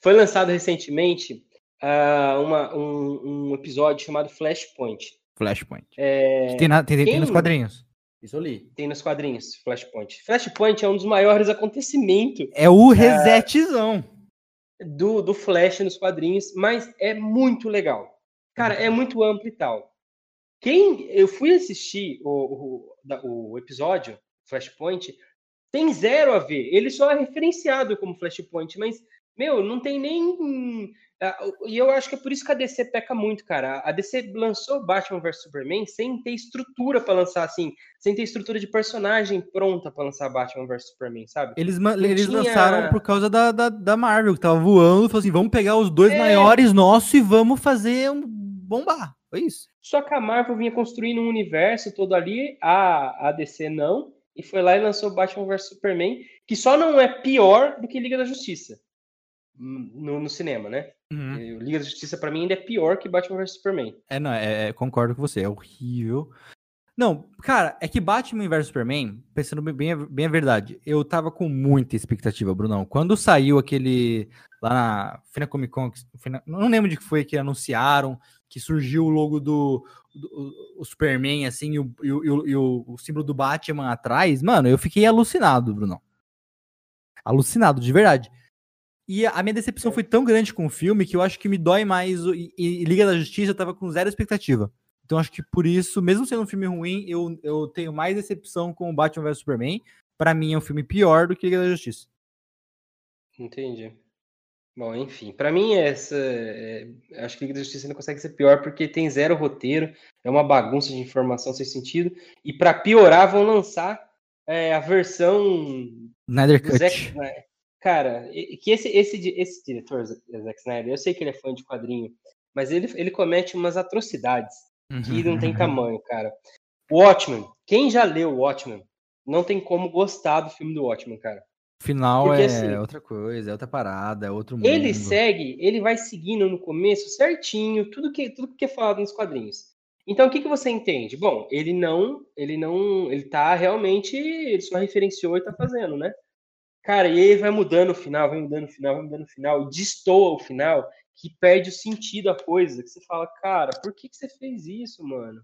foi lançado recentemente ah, uma- um, um episódio chamado Flashpoint.
Flashpoint.
É,
tem, na- tem- tem
quem-
nos quadrinhos. Isso eu li.
tem nos quadrinhos, Flashpoint. Flashpoint é um dos maiores acontecimentos
É o resetzão.
do, do Flash nos quadrinhos, mas é muito legal. Cara, é muito amplo e tal. Quem eu fui assistir o, o, o episódio Flashpoint tem zero a ver. Ele só é referenciado como Flashpoint, mas meu, não tem nem ah, e eu acho que é por isso que a DC peca muito, cara. A DC lançou Batman vs Superman sem ter estrutura pra lançar assim, sem ter estrutura de personagem pronta pra lançar Batman vs Superman, sabe?
Eles,
Não
eles
tinha-
lançaram por causa da, da, da Marvel, que tava voando, falou assim: vamos pegar os dois
É.
maiores nossos e vamos fazer um bombar. Foi isso.
Só que a Marvel vinha construindo um universo todo ali, a, a DC não, e foi lá e lançou Batman vs Superman, que só não é pior do que Liga da Justiça no, no cinema, né? O Liga da Justiça pra mim ainda é pior que Batman vs Superman.
É, não, é, é, concordo com você, é horrível. Não, cara, é que Batman vs Superman, pensando bem- bem, a- verdade, eu tava com muita expectativa, Brunão. Quando saiu aquele lá na foi na Comic Con, não lembro de que foi que anunciaram, que surgiu o logo do, o- Superman, assim, e, o, e o- e o- o- símbolo do Batman atrás, mano, eu fiquei alucinado, Brunão. Alucinado, de verdade. E a minha decepção foi tão grande com o filme que eu acho que me dói mais. E, e Liga da Justiça eu tava com zero expectativa. Então acho que por isso, mesmo sendo um filme ruim, eu, eu tenho mais decepção com o Batman vs Superman. Pra mim é um filme pior do que Liga da Justiça.
Entendi. Bom, enfim, pra mim essa, é, acho que Liga da Justiça não consegue ser pior porque tem zero roteiro, é uma bagunça de informação sem sentido, e pra piorar vão lançar é, a versão
Snyder
do Zack
Cut.
Snyder. Cara, que esse, esse, esse diretor, Zack Snyder, eu sei que ele é fã de quadrinho, mas ele, ele comete umas atrocidades que não
Uhum.
tem tamanho, cara. Watchmen, quem já leu o Watchmen, não tem como gostar do filme do Watchmen, cara.
O final
Porque,
é
assim,
outra coisa, é outra parada, é outro mundo.
Ele segue, ele vai seguindo no começo certinho tudo que tudo que é falado nos quadrinhos. Então o que que você entende? Bom, ele não, ele não, ele tá realmente, ele só referenciou e tá fazendo, né? Cara, e aí vai mudando o final, vai mudando o final, vai mudando o final, e destoa o final, que perde o sentido a coisa. Que você fala, cara, por que, que você fez isso, mano?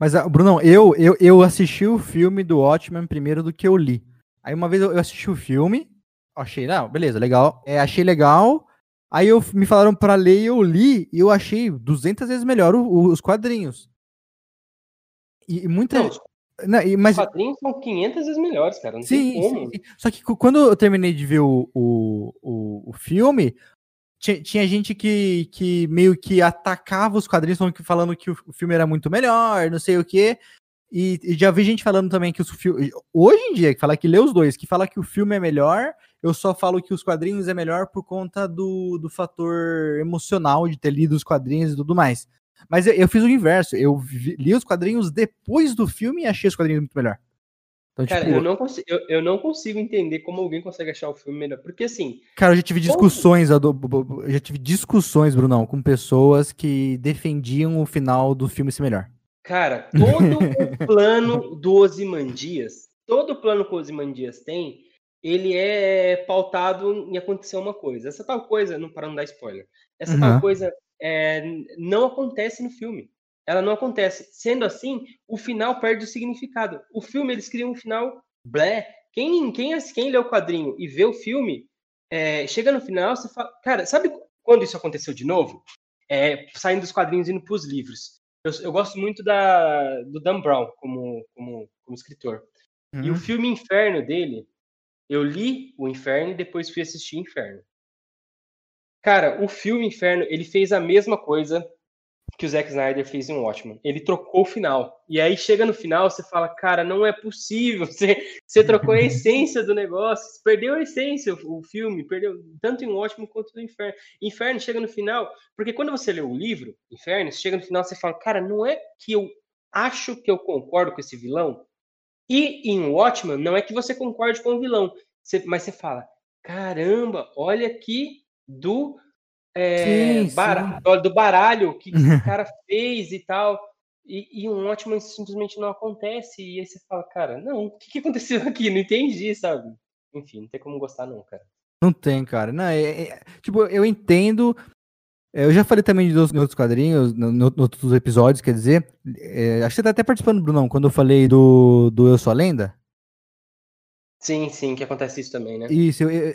Mas, ah, Brunão, eu, eu, eu assisti o filme do Watchmen primeiro do que eu li. Aí uma vez eu, assisti o filme, achei, não, beleza, legal. É, achei legal. Aí eu, me falaram para ler e eu li e eu achei 200 vezes melhor o, o, os quadrinhos. E, e muita.
Não,
não, e, mas,
Os quadrinhos são 500 vezes melhores, cara. Não
sim,
tem como.
sim. Só que quando eu terminei de ver o, o, o, o filme, tinha, tinha gente que, que meio que atacava os quadrinhos, falando que, falando que o filme era muito melhor, não sei o quê. E, e já vi gente falando também que os filmes. Hoje em dia, que fala que lê os dois, que fala que o filme é melhor, eu só falo que os quadrinhos é melhor por conta do, do fator emocional de ter lido os quadrinhos e tudo mais. Mas eu, eu fiz o inverso. Eu vi- li os quadrinhos depois do filme e achei os quadrinhos muito melhor. Então,
Cara,
tipo,
eu não, consigo, eu, eu não consigo entender como alguém consegue achar o filme melhor. Porque assim,
Cara, eu já tive discussões, bo- eu já tive discussões, Brunão, com pessoas que defendiam o final do filme ser melhor.
Cara, todo o [LAUGHS] plano do Ozymandias, todo o plano que o Ozymandias tem, ele é pautado em acontecer uma coisa. Essa tal coisa, não para não dar spoiler, essa
Uhum.
tal coisa é, não acontece no filme. Ela não acontece. Sendo assim, o final perde o significado. O filme, eles criam um final blé. Quem, quem, quem lê o quadrinho e vê o filme, é, chega no final, você fala... Cara, sabe quando isso aconteceu de novo? É, saindo dos quadrinhos e indo para os livros. Eu, eu gosto muito da, do Dan Brown como, como, como escritor. E o
Uhum.
filme Inferno dele, eu li o Inferno e depois fui assistir Inferno. Cara, o filme Inferno, ele fez a mesma coisa que o Zack Snyder fez em Watchmen. Ele trocou o final. E aí chega no final, você fala, cara, não é possível. [LAUGHS] Você, você trocou a essência do negócio. Perdeu a essência, o, filme. Perdeu tanto em Watchmen quanto no Inferno. Inferno chega no final, porque quando você lê o livro, Inferno, chega no final, você fala, cara, não é que eu acho que eu concordo com esse vilão. E em Watchmen, não é que você concorde com o vilão. Você- mas você fala, caramba, olha aqui do é,
Sim,
bara- do baralho que [LAUGHS] esse cara fez e tal. E, e um ótimo simplesmente não acontece. E aí você fala, cara, não, o que, que aconteceu aqui? Não entendi, sabe? Enfim, não tem como gostar, não, cara.
Não tem, cara. Não, é- é- tipo, eu entendo. é, Eu já falei também de outros, quadrinhos, no, no- em outros episódios, quer dizer. é, acho que você tá até participando, Brunão, quando eu falei do, do Eu Sou a Lenda.
Sim, sim, que acontece isso também, né?
Isso, eu, eu-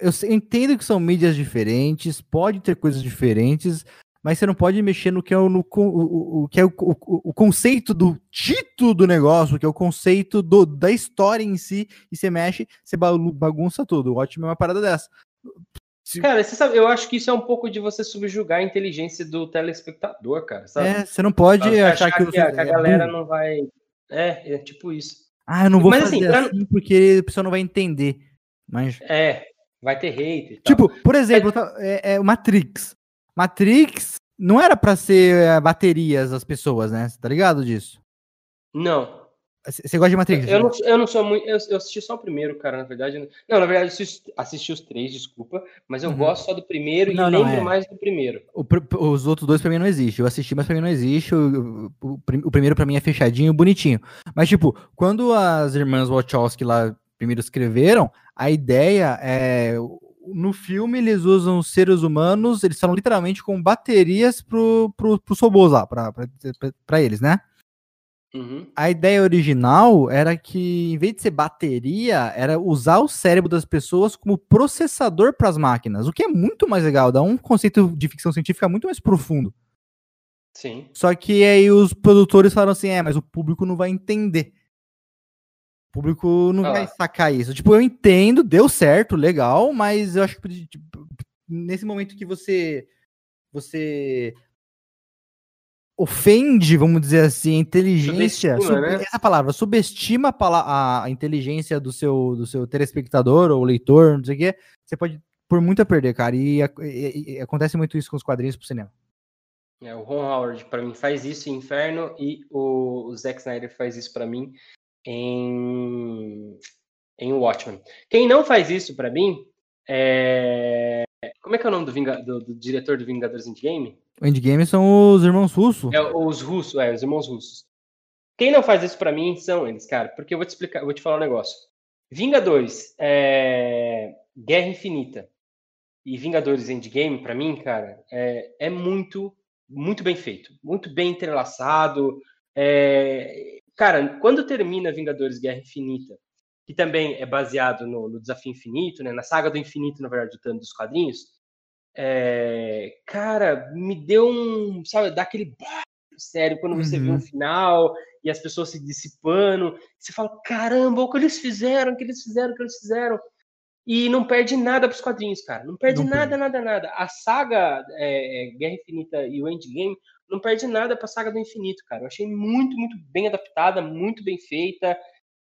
eu- entendo que são mídias diferentes, pode ter coisas diferentes, mas você não pode mexer no que é o, no o, o- o que é o, o- o conceito do título do negócio, que é o conceito do- da história em si, e você mexe, você ba- bagunça tudo. Ótimo é uma parada dessa. Se-
Cara, você sabe, eu acho que isso é um pouco de você subjugar a inteligência do telespectador, cara, sabe?
É, você não pode
você
achar, que,
a, que a
é
galera
burro.
não vai. É, é tipo isso.
Ah, eu não vou
Mas,
fazer
assim,
assim,
pra-
porque a pessoa não vai entender. Mas,
É, vai ter hate
tipo, por exemplo, tá- é, é o Matrix. Matrix não era pra ser é, baterias as pessoas, né? Você tá ligado disso?
Não.
Você gosta de Matrix?
Eu não, eu não sou muito. Eu, eu assisti só o primeiro, cara, na verdade. Não, na verdade, eu assisti, assisti os três, desculpa. Mas eu
Uhum.
gosto só do primeiro
Não,
e
não,
lembro
é.
mais do primeiro.
O os outros dois pra mim não existem. Eu assisti, mas pra mim não existe. O, o- o prim- o primeiro pra mim é fechadinho, bonitinho. Mas, tipo, quando as irmãs Wachowski lá primeiro escreveram, a ideia é. No filme, eles usam seres humanos, eles falam literalmente com baterias pro, pro, pros robôs lá, pra, pra, pra- pra eles, né?
Uhum.
A ideia original era que, em vez de ser bateria, era usar o cérebro das pessoas como processador para as máquinas, o que é muito mais legal, dá um conceito de ficção científica muito mais profundo.
Sim.
Só que aí os produtores falaram assim: é, mas o público não vai entender. O público não
Ah
vai sacar isso. Tipo, eu entendo, deu certo, legal, mas eu acho que tipo, nesse momento que você você ofende, vamos dizer assim, a inteligência,
Subestima,
sub-
né?
essa palavra, subestima a, a inteligência do seu, do seu telespectador ou leitor, não sei o quê, você pode por muito a perder, cara. E, e- e acontece muito isso com os quadrinhos pro cinema.
É, o Ron Howard, pra mim, faz isso em Inferno e o, o Zack Snyder faz isso pra mim em, em Watchmen. Quem não faz isso pra mim é. Como é que é o nome do, Vinga- do- do diretor do Vingadores Endgame?
O Endgame são os irmãos russos.
É os russos, é, os irmãos russos. Quem não faz isso pra mim são eles, cara. Porque eu vou te explicar, vou te falar um negócio. Vingadores, é... Guerra Infinita e Vingadores Endgame, para mim, cara, é, é, muito, muito bem feito, muito bem entrelaçado. É... Cara, quando termina Vingadores Guerra Infinita, que também é baseado no, no Desafio Infinito, né, na saga do infinito, na verdade, do Thanos dos quadrinhos, é... cara, me deu um, sabe, dá aquele sério quando você uhum. vê um final e as pessoas se dissipando, você fala, caramba, o que eles fizeram, o que eles fizeram, o que eles fizeram. E não perde nada para os quadrinhos, cara. Não perde não nada, perde. nada, nada. A saga é, Guerra Infinita e o Endgame não perde nada para a saga do infinito, cara. Eu achei muito, muito bem adaptada, muito bem feita.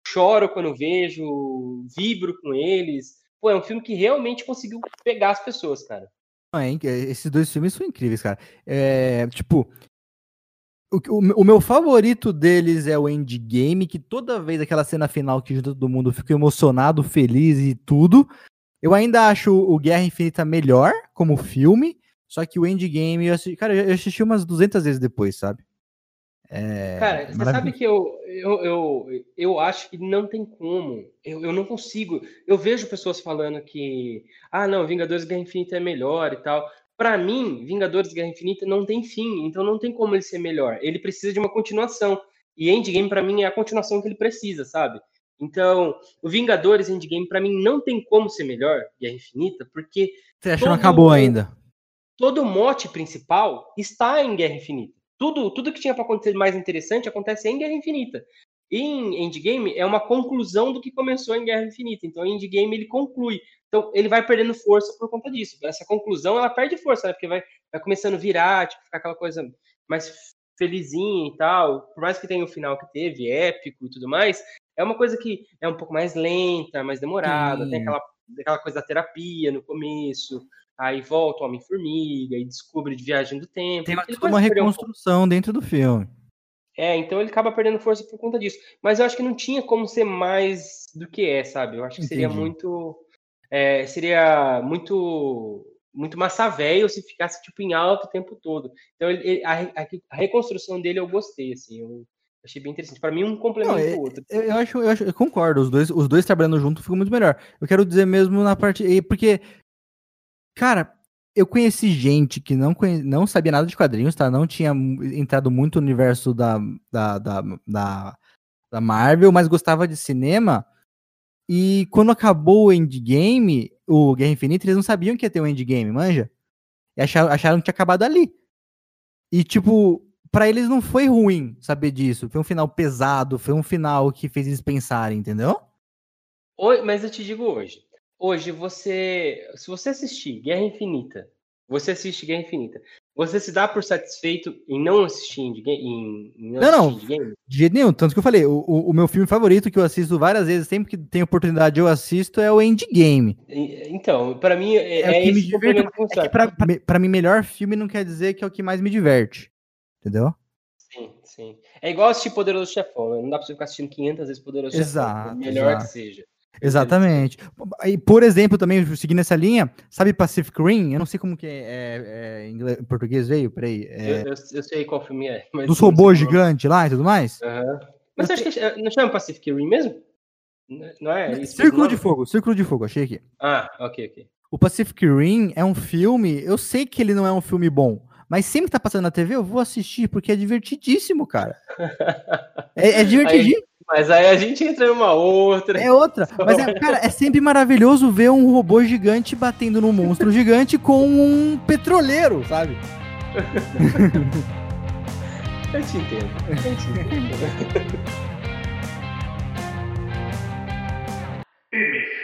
Choro quando vejo, vibro com eles. Pô, é um filme que realmente conseguiu pegar as pessoas, cara.
É, esses dois filmes são incríveis, cara. É, tipo, o, o, o, meu favorito deles é o Endgame, que toda vez aquela cena final que junta todo mundo fica emocionado, feliz e tudo. Eu ainda acho o Guerra Infinita melhor como filme, só que o Endgame, eu assisti, cara, eu assisti umas 200 vezes depois, sabe?
É, cara, você sabe que eu, eu, eu, eu acho que não tem como. Eu, eu não consigo. Eu vejo pessoas falando que, ah, não, Vingadores Guerra Infinita é melhor e tal para mim, Vingadores Guerra Infinita não tem fim, então não tem como ele ser melhor. Ele precisa de uma continuação. E Endgame, para mim, é a continuação que ele precisa, sabe? Então, o Vingadores Endgame, para mim, não tem como ser melhor, Guerra Infinita, porque.
Você acha que não acabou ainda?
Todo o mote principal está em Guerra Infinita. Tudo, tudo que tinha para acontecer mais interessante acontece em Guerra Infinita. E em Endgame é uma conclusão do que começou em Guerra Infinita. Então, Endgame ele conclui. Então, ele vai perdendo força por conta disso. Essa conclusão, ela perde força, né? Porque vai, vai começando a virar, tipo, ficar aquela coisa mais felizinha e tal. Por mais que tenha o final que teve, épico e tudo mais, é uma coisa que é um pouco mais lenta, mais demorada. Sim. Tem aquela, aquela coisa da terapia no começo. Aí volta o Homem-Formiga e descobre de viagem do tempo.
Tem uma reconstrução um dentro do filme.
É, então ele acaba perdendo força por conta disso. Mas eu acho que não tinha como ser mais do que é, sabe? Eu acho que Entendi. seria muito é, seria muito muito massa velho se ficasse tipo em alto o tempo todo. Então ele, a, a, reconstrução dele eu gostei assim, eu achei bem interessante. Para mim um complemento
o
é, outro.
Eu, eu, acho, eu acho, eu concordo. Os dois, os dois trabalhando junto ficou muito melhor. Eu quero dizer mesmo na parte porque cara, eu conheci gente que não, conhe... não sabia nada de quadrinhos, tá? Não tinha entrado muito no universo da, da, da, da, da Marvel, mas gostava de cinema e quando acabou o Endgame, o Guerra Infinita, eles não sabiam que ia ter um Endgame, manja? E acharam, acharam que tinha acabado ali. E, tipo, para eles não foi ruim saber disso. Foi um final pesado, foi um final que fez eles pensarem, entendeu?
Oi, mas eu te digo hoje. Hoje, você. Se você assistir Guerra Infinita, você assiste Guerra Infinita. Você se dá por satisfeito em não assistir em, em,
em não, não, não de jeito nenhum. Tanto que eu falei, o, o, meu filme favorito que eu assisto várias vezes, sempre que tem oportunidade eu assisto, é o Endgame.
Então, para mim é, é,
é que me diverte. É que pra, pra, mim, melhor filme não quer dizer que é o que mais me diverte. Entendeu?
Sim, sim. É igual assistir Poderoso Chefão, né? Não dá pra você ficar assistindo 500 vezes Poderoso
exato,
Chefão, melhor
exato.
que seja.
Exatamente. E, por exemplo, também, seguindo essa linha, sabe Pacific Rim? Eu não sei como que é, é, é em português veio, peraí.
É... Eu, eu, eu, sei qual filme é. [LAUGHS]
Dos robôs gigantes lá e tudo mais?
Uhum. Mas você acha que é, não chama Pacific Rim mesmo? Não é?
Círculo de Fogo, Círculo de Fogo, achei aqui.
Ah, ok, ok.
O Pacific Rim é um filme, eu sei que ele não é um filme bom, mas sempre que tá passando na TV eu vou assistir, porque é divertidíssimo, cara. [LAUGHS] é, é divertidíssimo. Aí...
Mas aí a gente entra numa outra.
É outra. Mas, é, cara, é sempre maravilhoso ver um robô gigante batendo num monstro gigante com um petroleiro, sabe? [LAUGHS]
eu te entendo. Eu te entendo. [LAUGHS]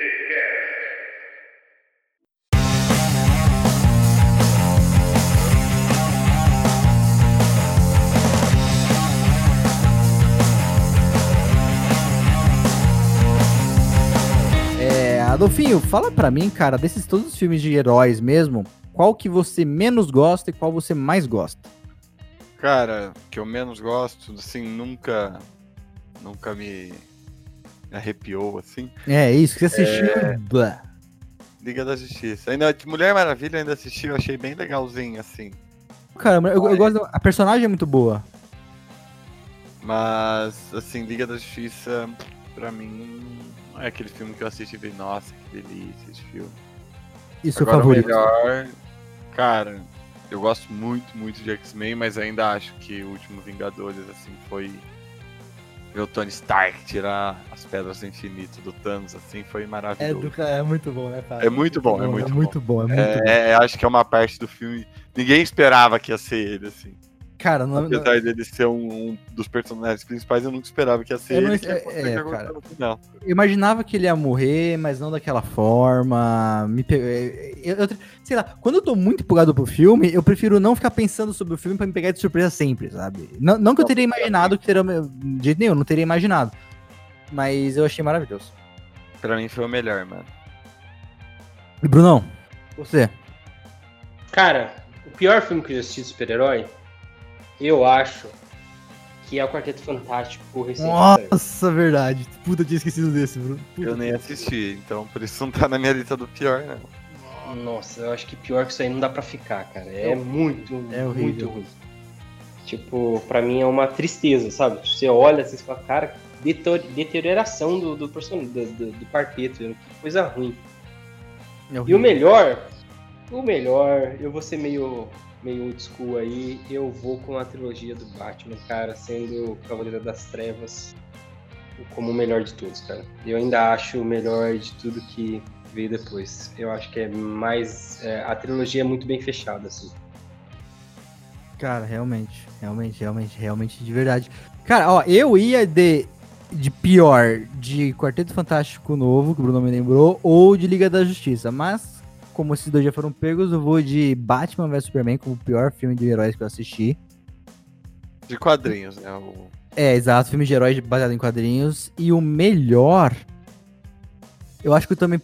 Adolfinho, fala pra mim, cara, desses todos os filmes de heróis mesmo, qual que você menos gosta e qual você mais gosta?
Cara, que eu menos gosto, assim, nunca nunca me arrepiou, assim.
É, isso, que você assistiu. É...
Liga da Justiça. Ainda, Mulher Maravilha ainda assisti, eu achei bem legalzinho, assim.
Cara, eu, eu gosto. A personagem é muito boa.
Mas, assim, Liga da Justiça, pra mim, é aquele filme que eu assisti e falei, nossa, que delícia esse filme.
E seu
Agora,
favorito?
melhor, cara, eu gosto muito, muito de X-Men, mas ainda acho que o último Vingadores, assim, foi ver o Tony Stark tirar as pedras do infinito do Thanos, assim, foi
É,
maravilhoso.
do, é muito bom, né, cara?
É muito bom, é muito
é muito bom. É muito bom.
É, é, acho que é uma parte do filme. Ninguém esperava que ia ser ele, assim.
Cara, não, não,
Apesar dele ser um, um dos personagens principais, eu nunca esperava que ia ser
Eu não-
ele. que ia
é- é,
aconteceu
cara. eu imaginava que ele ia morrer, mas não daquela forma. Me pe... eu, eu- sei lá, quando eu tô muito empolgado pro filme, eu prefiro não ficar pensando sobre o filme pra me pegar de surpresa sempre, sabe? Não, não que eu teria imaginado que teria. De jeito nenhum, não teria imaginado. Mas eu achei maravilhoso.
Pra mim foi o melhor, mano.
E Brunão, você?
Cara, o pior filme que eu já assisti de super-herói, eu acho que é o Quarteto Fantástico, o recente.
Nossa, verdade. Puta, eu tinha esquecido desse, Bruno. Puta.
Eu nem assisti, então por isso não tá na minha lista do pior, não.
Nossa, eu acho que pior que isso aí não dá pra ficar, cara. É muito,
É horrível.
muito ruim. Tipo, pra mim é uma tristeza, sabe? Você olha assim e fala, cara, deterioração do, do personagem, do, do, do quarteto, que coisa ruim.
É
E o melhor, o melhor, eu vou ser meio, meio old school aí, eu vou com a trilogia do Batman, cara, sendo Cavaleiro das Trevas como o melhor de todos, cara. Eu ainda acho o melhor de tudo que veio depois. Eu acho que é mais. é, a trilogia é muito bem fechada, assim.
Cara, realmente, realmente, realmente, realmente, de verdade. Cara, ó, eu ia de, de pior de Quarteto Fantástico Novo, que o Bruno me lembrou, ou de Liga da Justiça, mas como esses dois já foram pegos, eu vou de Batman vs Superman como o pior filme de heróis que eu assisti.
De quadrinhos, né? O...
É, exato, filme de heróis baseado em quadrinhos. E o melhor. Eu acho que eu também.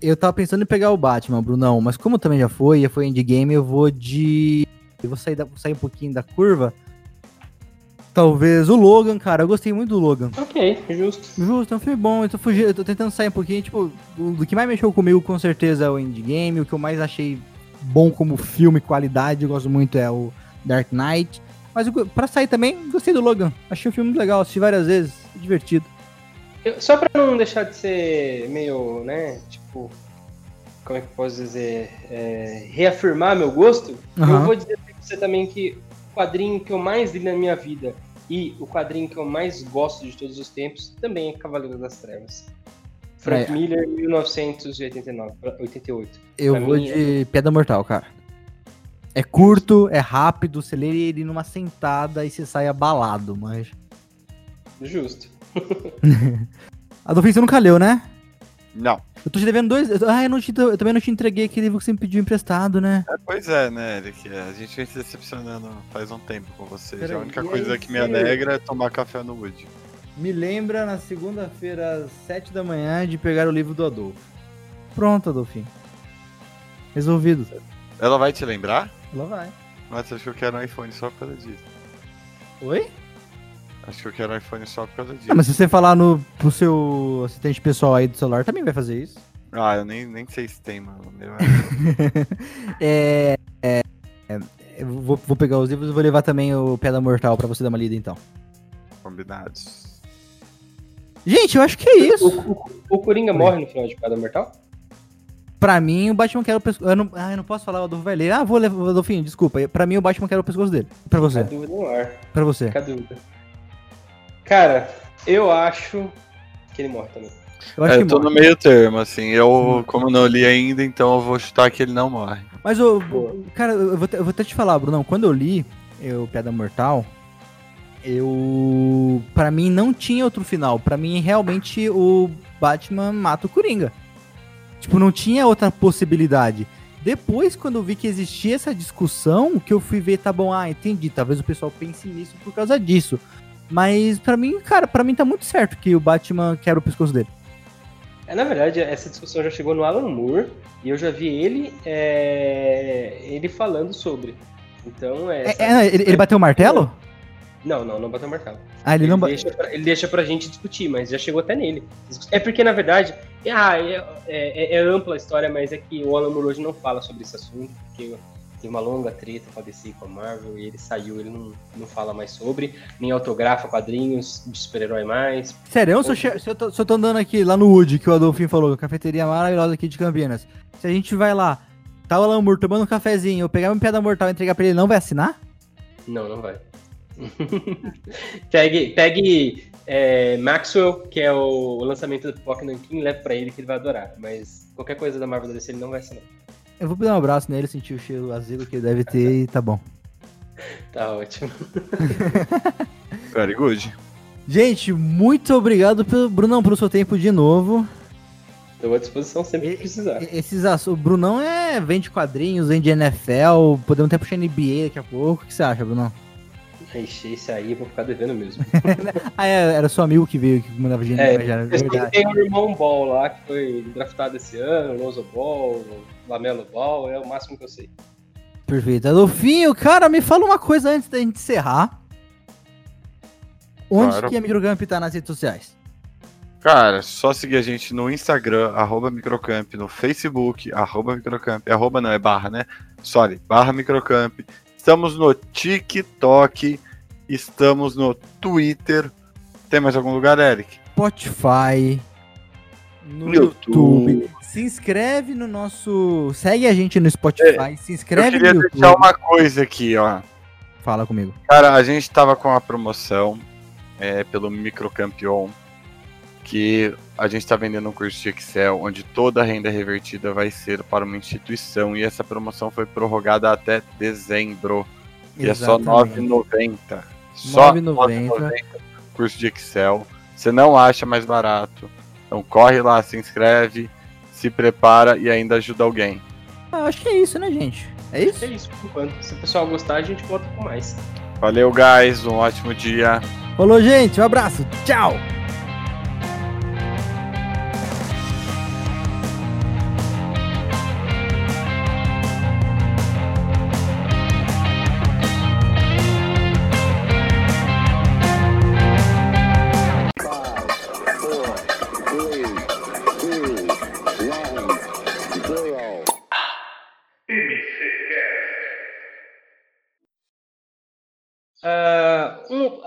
Eu tava pensando em pegar o Batman, Brunão, mas como também já foi, já foi endgame, eu vou de. Eu vou sair, da- vou sair um pouquinho da curva. Talvez o Logan, cara. Eu gostei muito do Logan.
Ok, justo.
Justo, é um filme bom. Eu tô, fugindo, eu tô tentando sair um pouquinho. Tipo, o do que mais mexeu comigo, com certeza, é o Endgame. O que eu mais achei bom como filme, qualidade, eu gosto muito, é o Dark Knight. Mas eu- pra sair também, gostei do Logan. Achei o filme muito legal, assisti várias vezes, divertido.
Eu- só pra não deixar de ser meio, né, tipo. Como é que eu posso dizer? É, reafirmar meu gosto, eu
Aham.
vou dizer pra você também que quadrinho que eu mais li na minha vida e o quadrinho que eu mais gosto de todos os tempos também é Cavaleiro das Trevas. Frank
É.
Miller, 1989, pra- 88.
Eu
Pra
vou
mim,
de Pedra Mortal, cara. É curto, é rápido, você lê ele numa sentada e você sai abalado, mas.
Justo. [LAUGHS]
Adolfinho, você nunca leu, né?
Não.
Eu tô te devendo dois. Ah, eu, não te- eu também não te entreguei aquele livro que você me pediu emprestado, né?
É, pois é, né, Eric? A gente vem se decepcionando faz um tempo com vocês.
Peraí,
a única coisa que me alegra é tomar café no Wood.
Me lembra na segunda-feira, às sete da manhã, de pegar o livro do Adolfo. Pronto, Adolfinho. Resolvido.
Ela vai te lembrar?
Ela vai.
Nossa, acho que eu quero um iPhone só por causa disso.
Oi?
Acho que eu quero iPhone só por causa disso.
Ah, mas se você falar no, pro seu assistente pessoal aí do celular, também vai fazer isso.
Ah, eu nem, nem sei se tem, mano. [LAUGHS]
É, é, é, eu vou, vou pegar os livros e vou levar também o Pedra Mortal pra você dar uma lida, então.
combinados.
Gente, eu acho que é
O,
isso.
o, o Coringa
Oi.
morre no final de Cada Mortal?
Pra mim, o Batman quer o pescoço. Eu não, ah, eu não posso falar, o Adolfo vai ler. Ah, vou levar, Adolfinho, desculpa. Pra mim, o Batman quer o pescoço dele. Pra
Fica a
você.
dúvida no ar.
Pra você.
Fica a dúvida. Cara, eu acho que ele morre também.
Eu acho
É,
que
eu tô
morre.
no meio termo, assim. Eu, como não li ainda, então eu vou chutar que ele não morre.
Mas, o
Boa.
cara, eu vou, te- eu vou até te falar, Brunão. Quando eu li o Pedra Mortal, eu. Pra mim, não tinha outro final. Pra mim, realmente, o Batman mata o Coringa. Tipo, não tinha outra possibilidade. Depois, quando eu vi que existia essa discussão, que eu fui ver, tá bom, ah, entendi. Talvez o pessoal pense nisso por causa disso. Mas pra mim, cara, pra mim tá muito certo que o Batman quer o pescoço dele.
É, na verdade, essa discussão já chegou no Alan Moore e eu já vi ele, é, ele falando sobre. Então, é.
É, é, ele, ele bateu o martelo?
Não, não, não bateu o martelo.
Ah, ele,
Ele,
não ba-
deixa pra, ele deixa pra gente discutir, mas já chegou até nele. É porque, na verdade, é, ah, é, é- é ampla a história, mas é que o Alan Moore hoje não fala sobre esse assunto, porque teve uma longa treta com a DC com a Marvel, e ele saiu, ele não, não fala mais sobre, nem autografa quadrinhos de super-herói mais.
Sério, se eu, se, eu tô, se eu tô andando aqui lá no Wood, que o Adolfinho falou, cafeteria maravilhosa aqui de Campinas. Se a gente vai lá, tá o Alan Moore tomando um cafezinho, eu pegar uma piada mortal e entregar pra ele, não vai assinar?
Não, não vai. [LAUGHS] pegue pegue é, Maxwell, que é o, o lançamento do Pipoca Nankin, leve pra ele que ele vai adorar. Mas qualquer coisa da Marvel DC ele não vai assinar.
Eu vou dar um abraço nele, sentir o cheiro azul que ele deve ter e tá bom.
Tá ótimo. [LAUGHS]
Very good.
Gente, muito obrigado, pelo, Brunão, pelo seu tempo de novo.
Estou à disposição sempre que precisar.
Esses O Brunão é, vende quadrinhos, vende NFL, podemos até puxar NBA daqui a pouco. O que você acha, Brunão?
Ixi, esse aí eu vou ficar devendo mesmo. [LAUGHS]
Ah, é, era seu amigo que veio, que mandava gente
É,
já,
tem o irmão Ball lá, que foi draftado esse ano, o Lonzo Ball, Lamelo Ball, é o máximo que eu sei.
Perfeito. Adolfinho, cara, me fala uma coisa antes da gente encerrar. Onde
Claro.
que a Microcamp tá nas redes sociais?
Cara, só seguir a gente no Instagram, arroba Microcamp, no Facebook, arroba Microcamp. Arroba não, é barra, né? Sorry, barra Microcamp. Estamos no TikTok, estamos no Twitter. Tem mais algum lugar, Eric?
Spotify, no
No
YouTube.
YouTube.
Se inscreve no nosso. Segue a gente no Spotify. se
Eu
inscreve
queria
no YouTube.
deixar uma coisa aqui, ó.
Fala comigo.
Cara, a gente tava com uma promoção é, pelo Microcampion, que a gente tá vendendo um curso de Excel, onde toda a renda revertida vai ser para uma instituição, e essa promoção foi prorrogada até dezembro. E é só R$
Exatamente.
9,90. Só R$
9,90.
9,90 curso de Excel. Você não acha mais barato. Então corre lá, se inscreve, se prepara e ainda ajuda alguém.
Ah, acho que é isso, né, gente? É isso?
É isso, por enquanto. Se o pessoal gostar, a gente volta com mais.
Valeu, guys. Um ótimo dia.
Falou, gente. Um abraço. Tchau.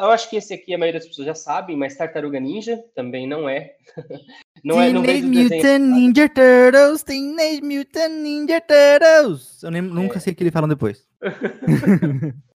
Eu acho que esse aqui a maioria das pessoas já sabem, mas Tartaruga Ninja também não é. [LAUGHS] não é não
Teenage
vejo o desenho.
Mutant Ninja Turtles, Teenage Mutant Ninja Turtles. Eu nem- nunca sei o que ele falam depois. [LAUGHS]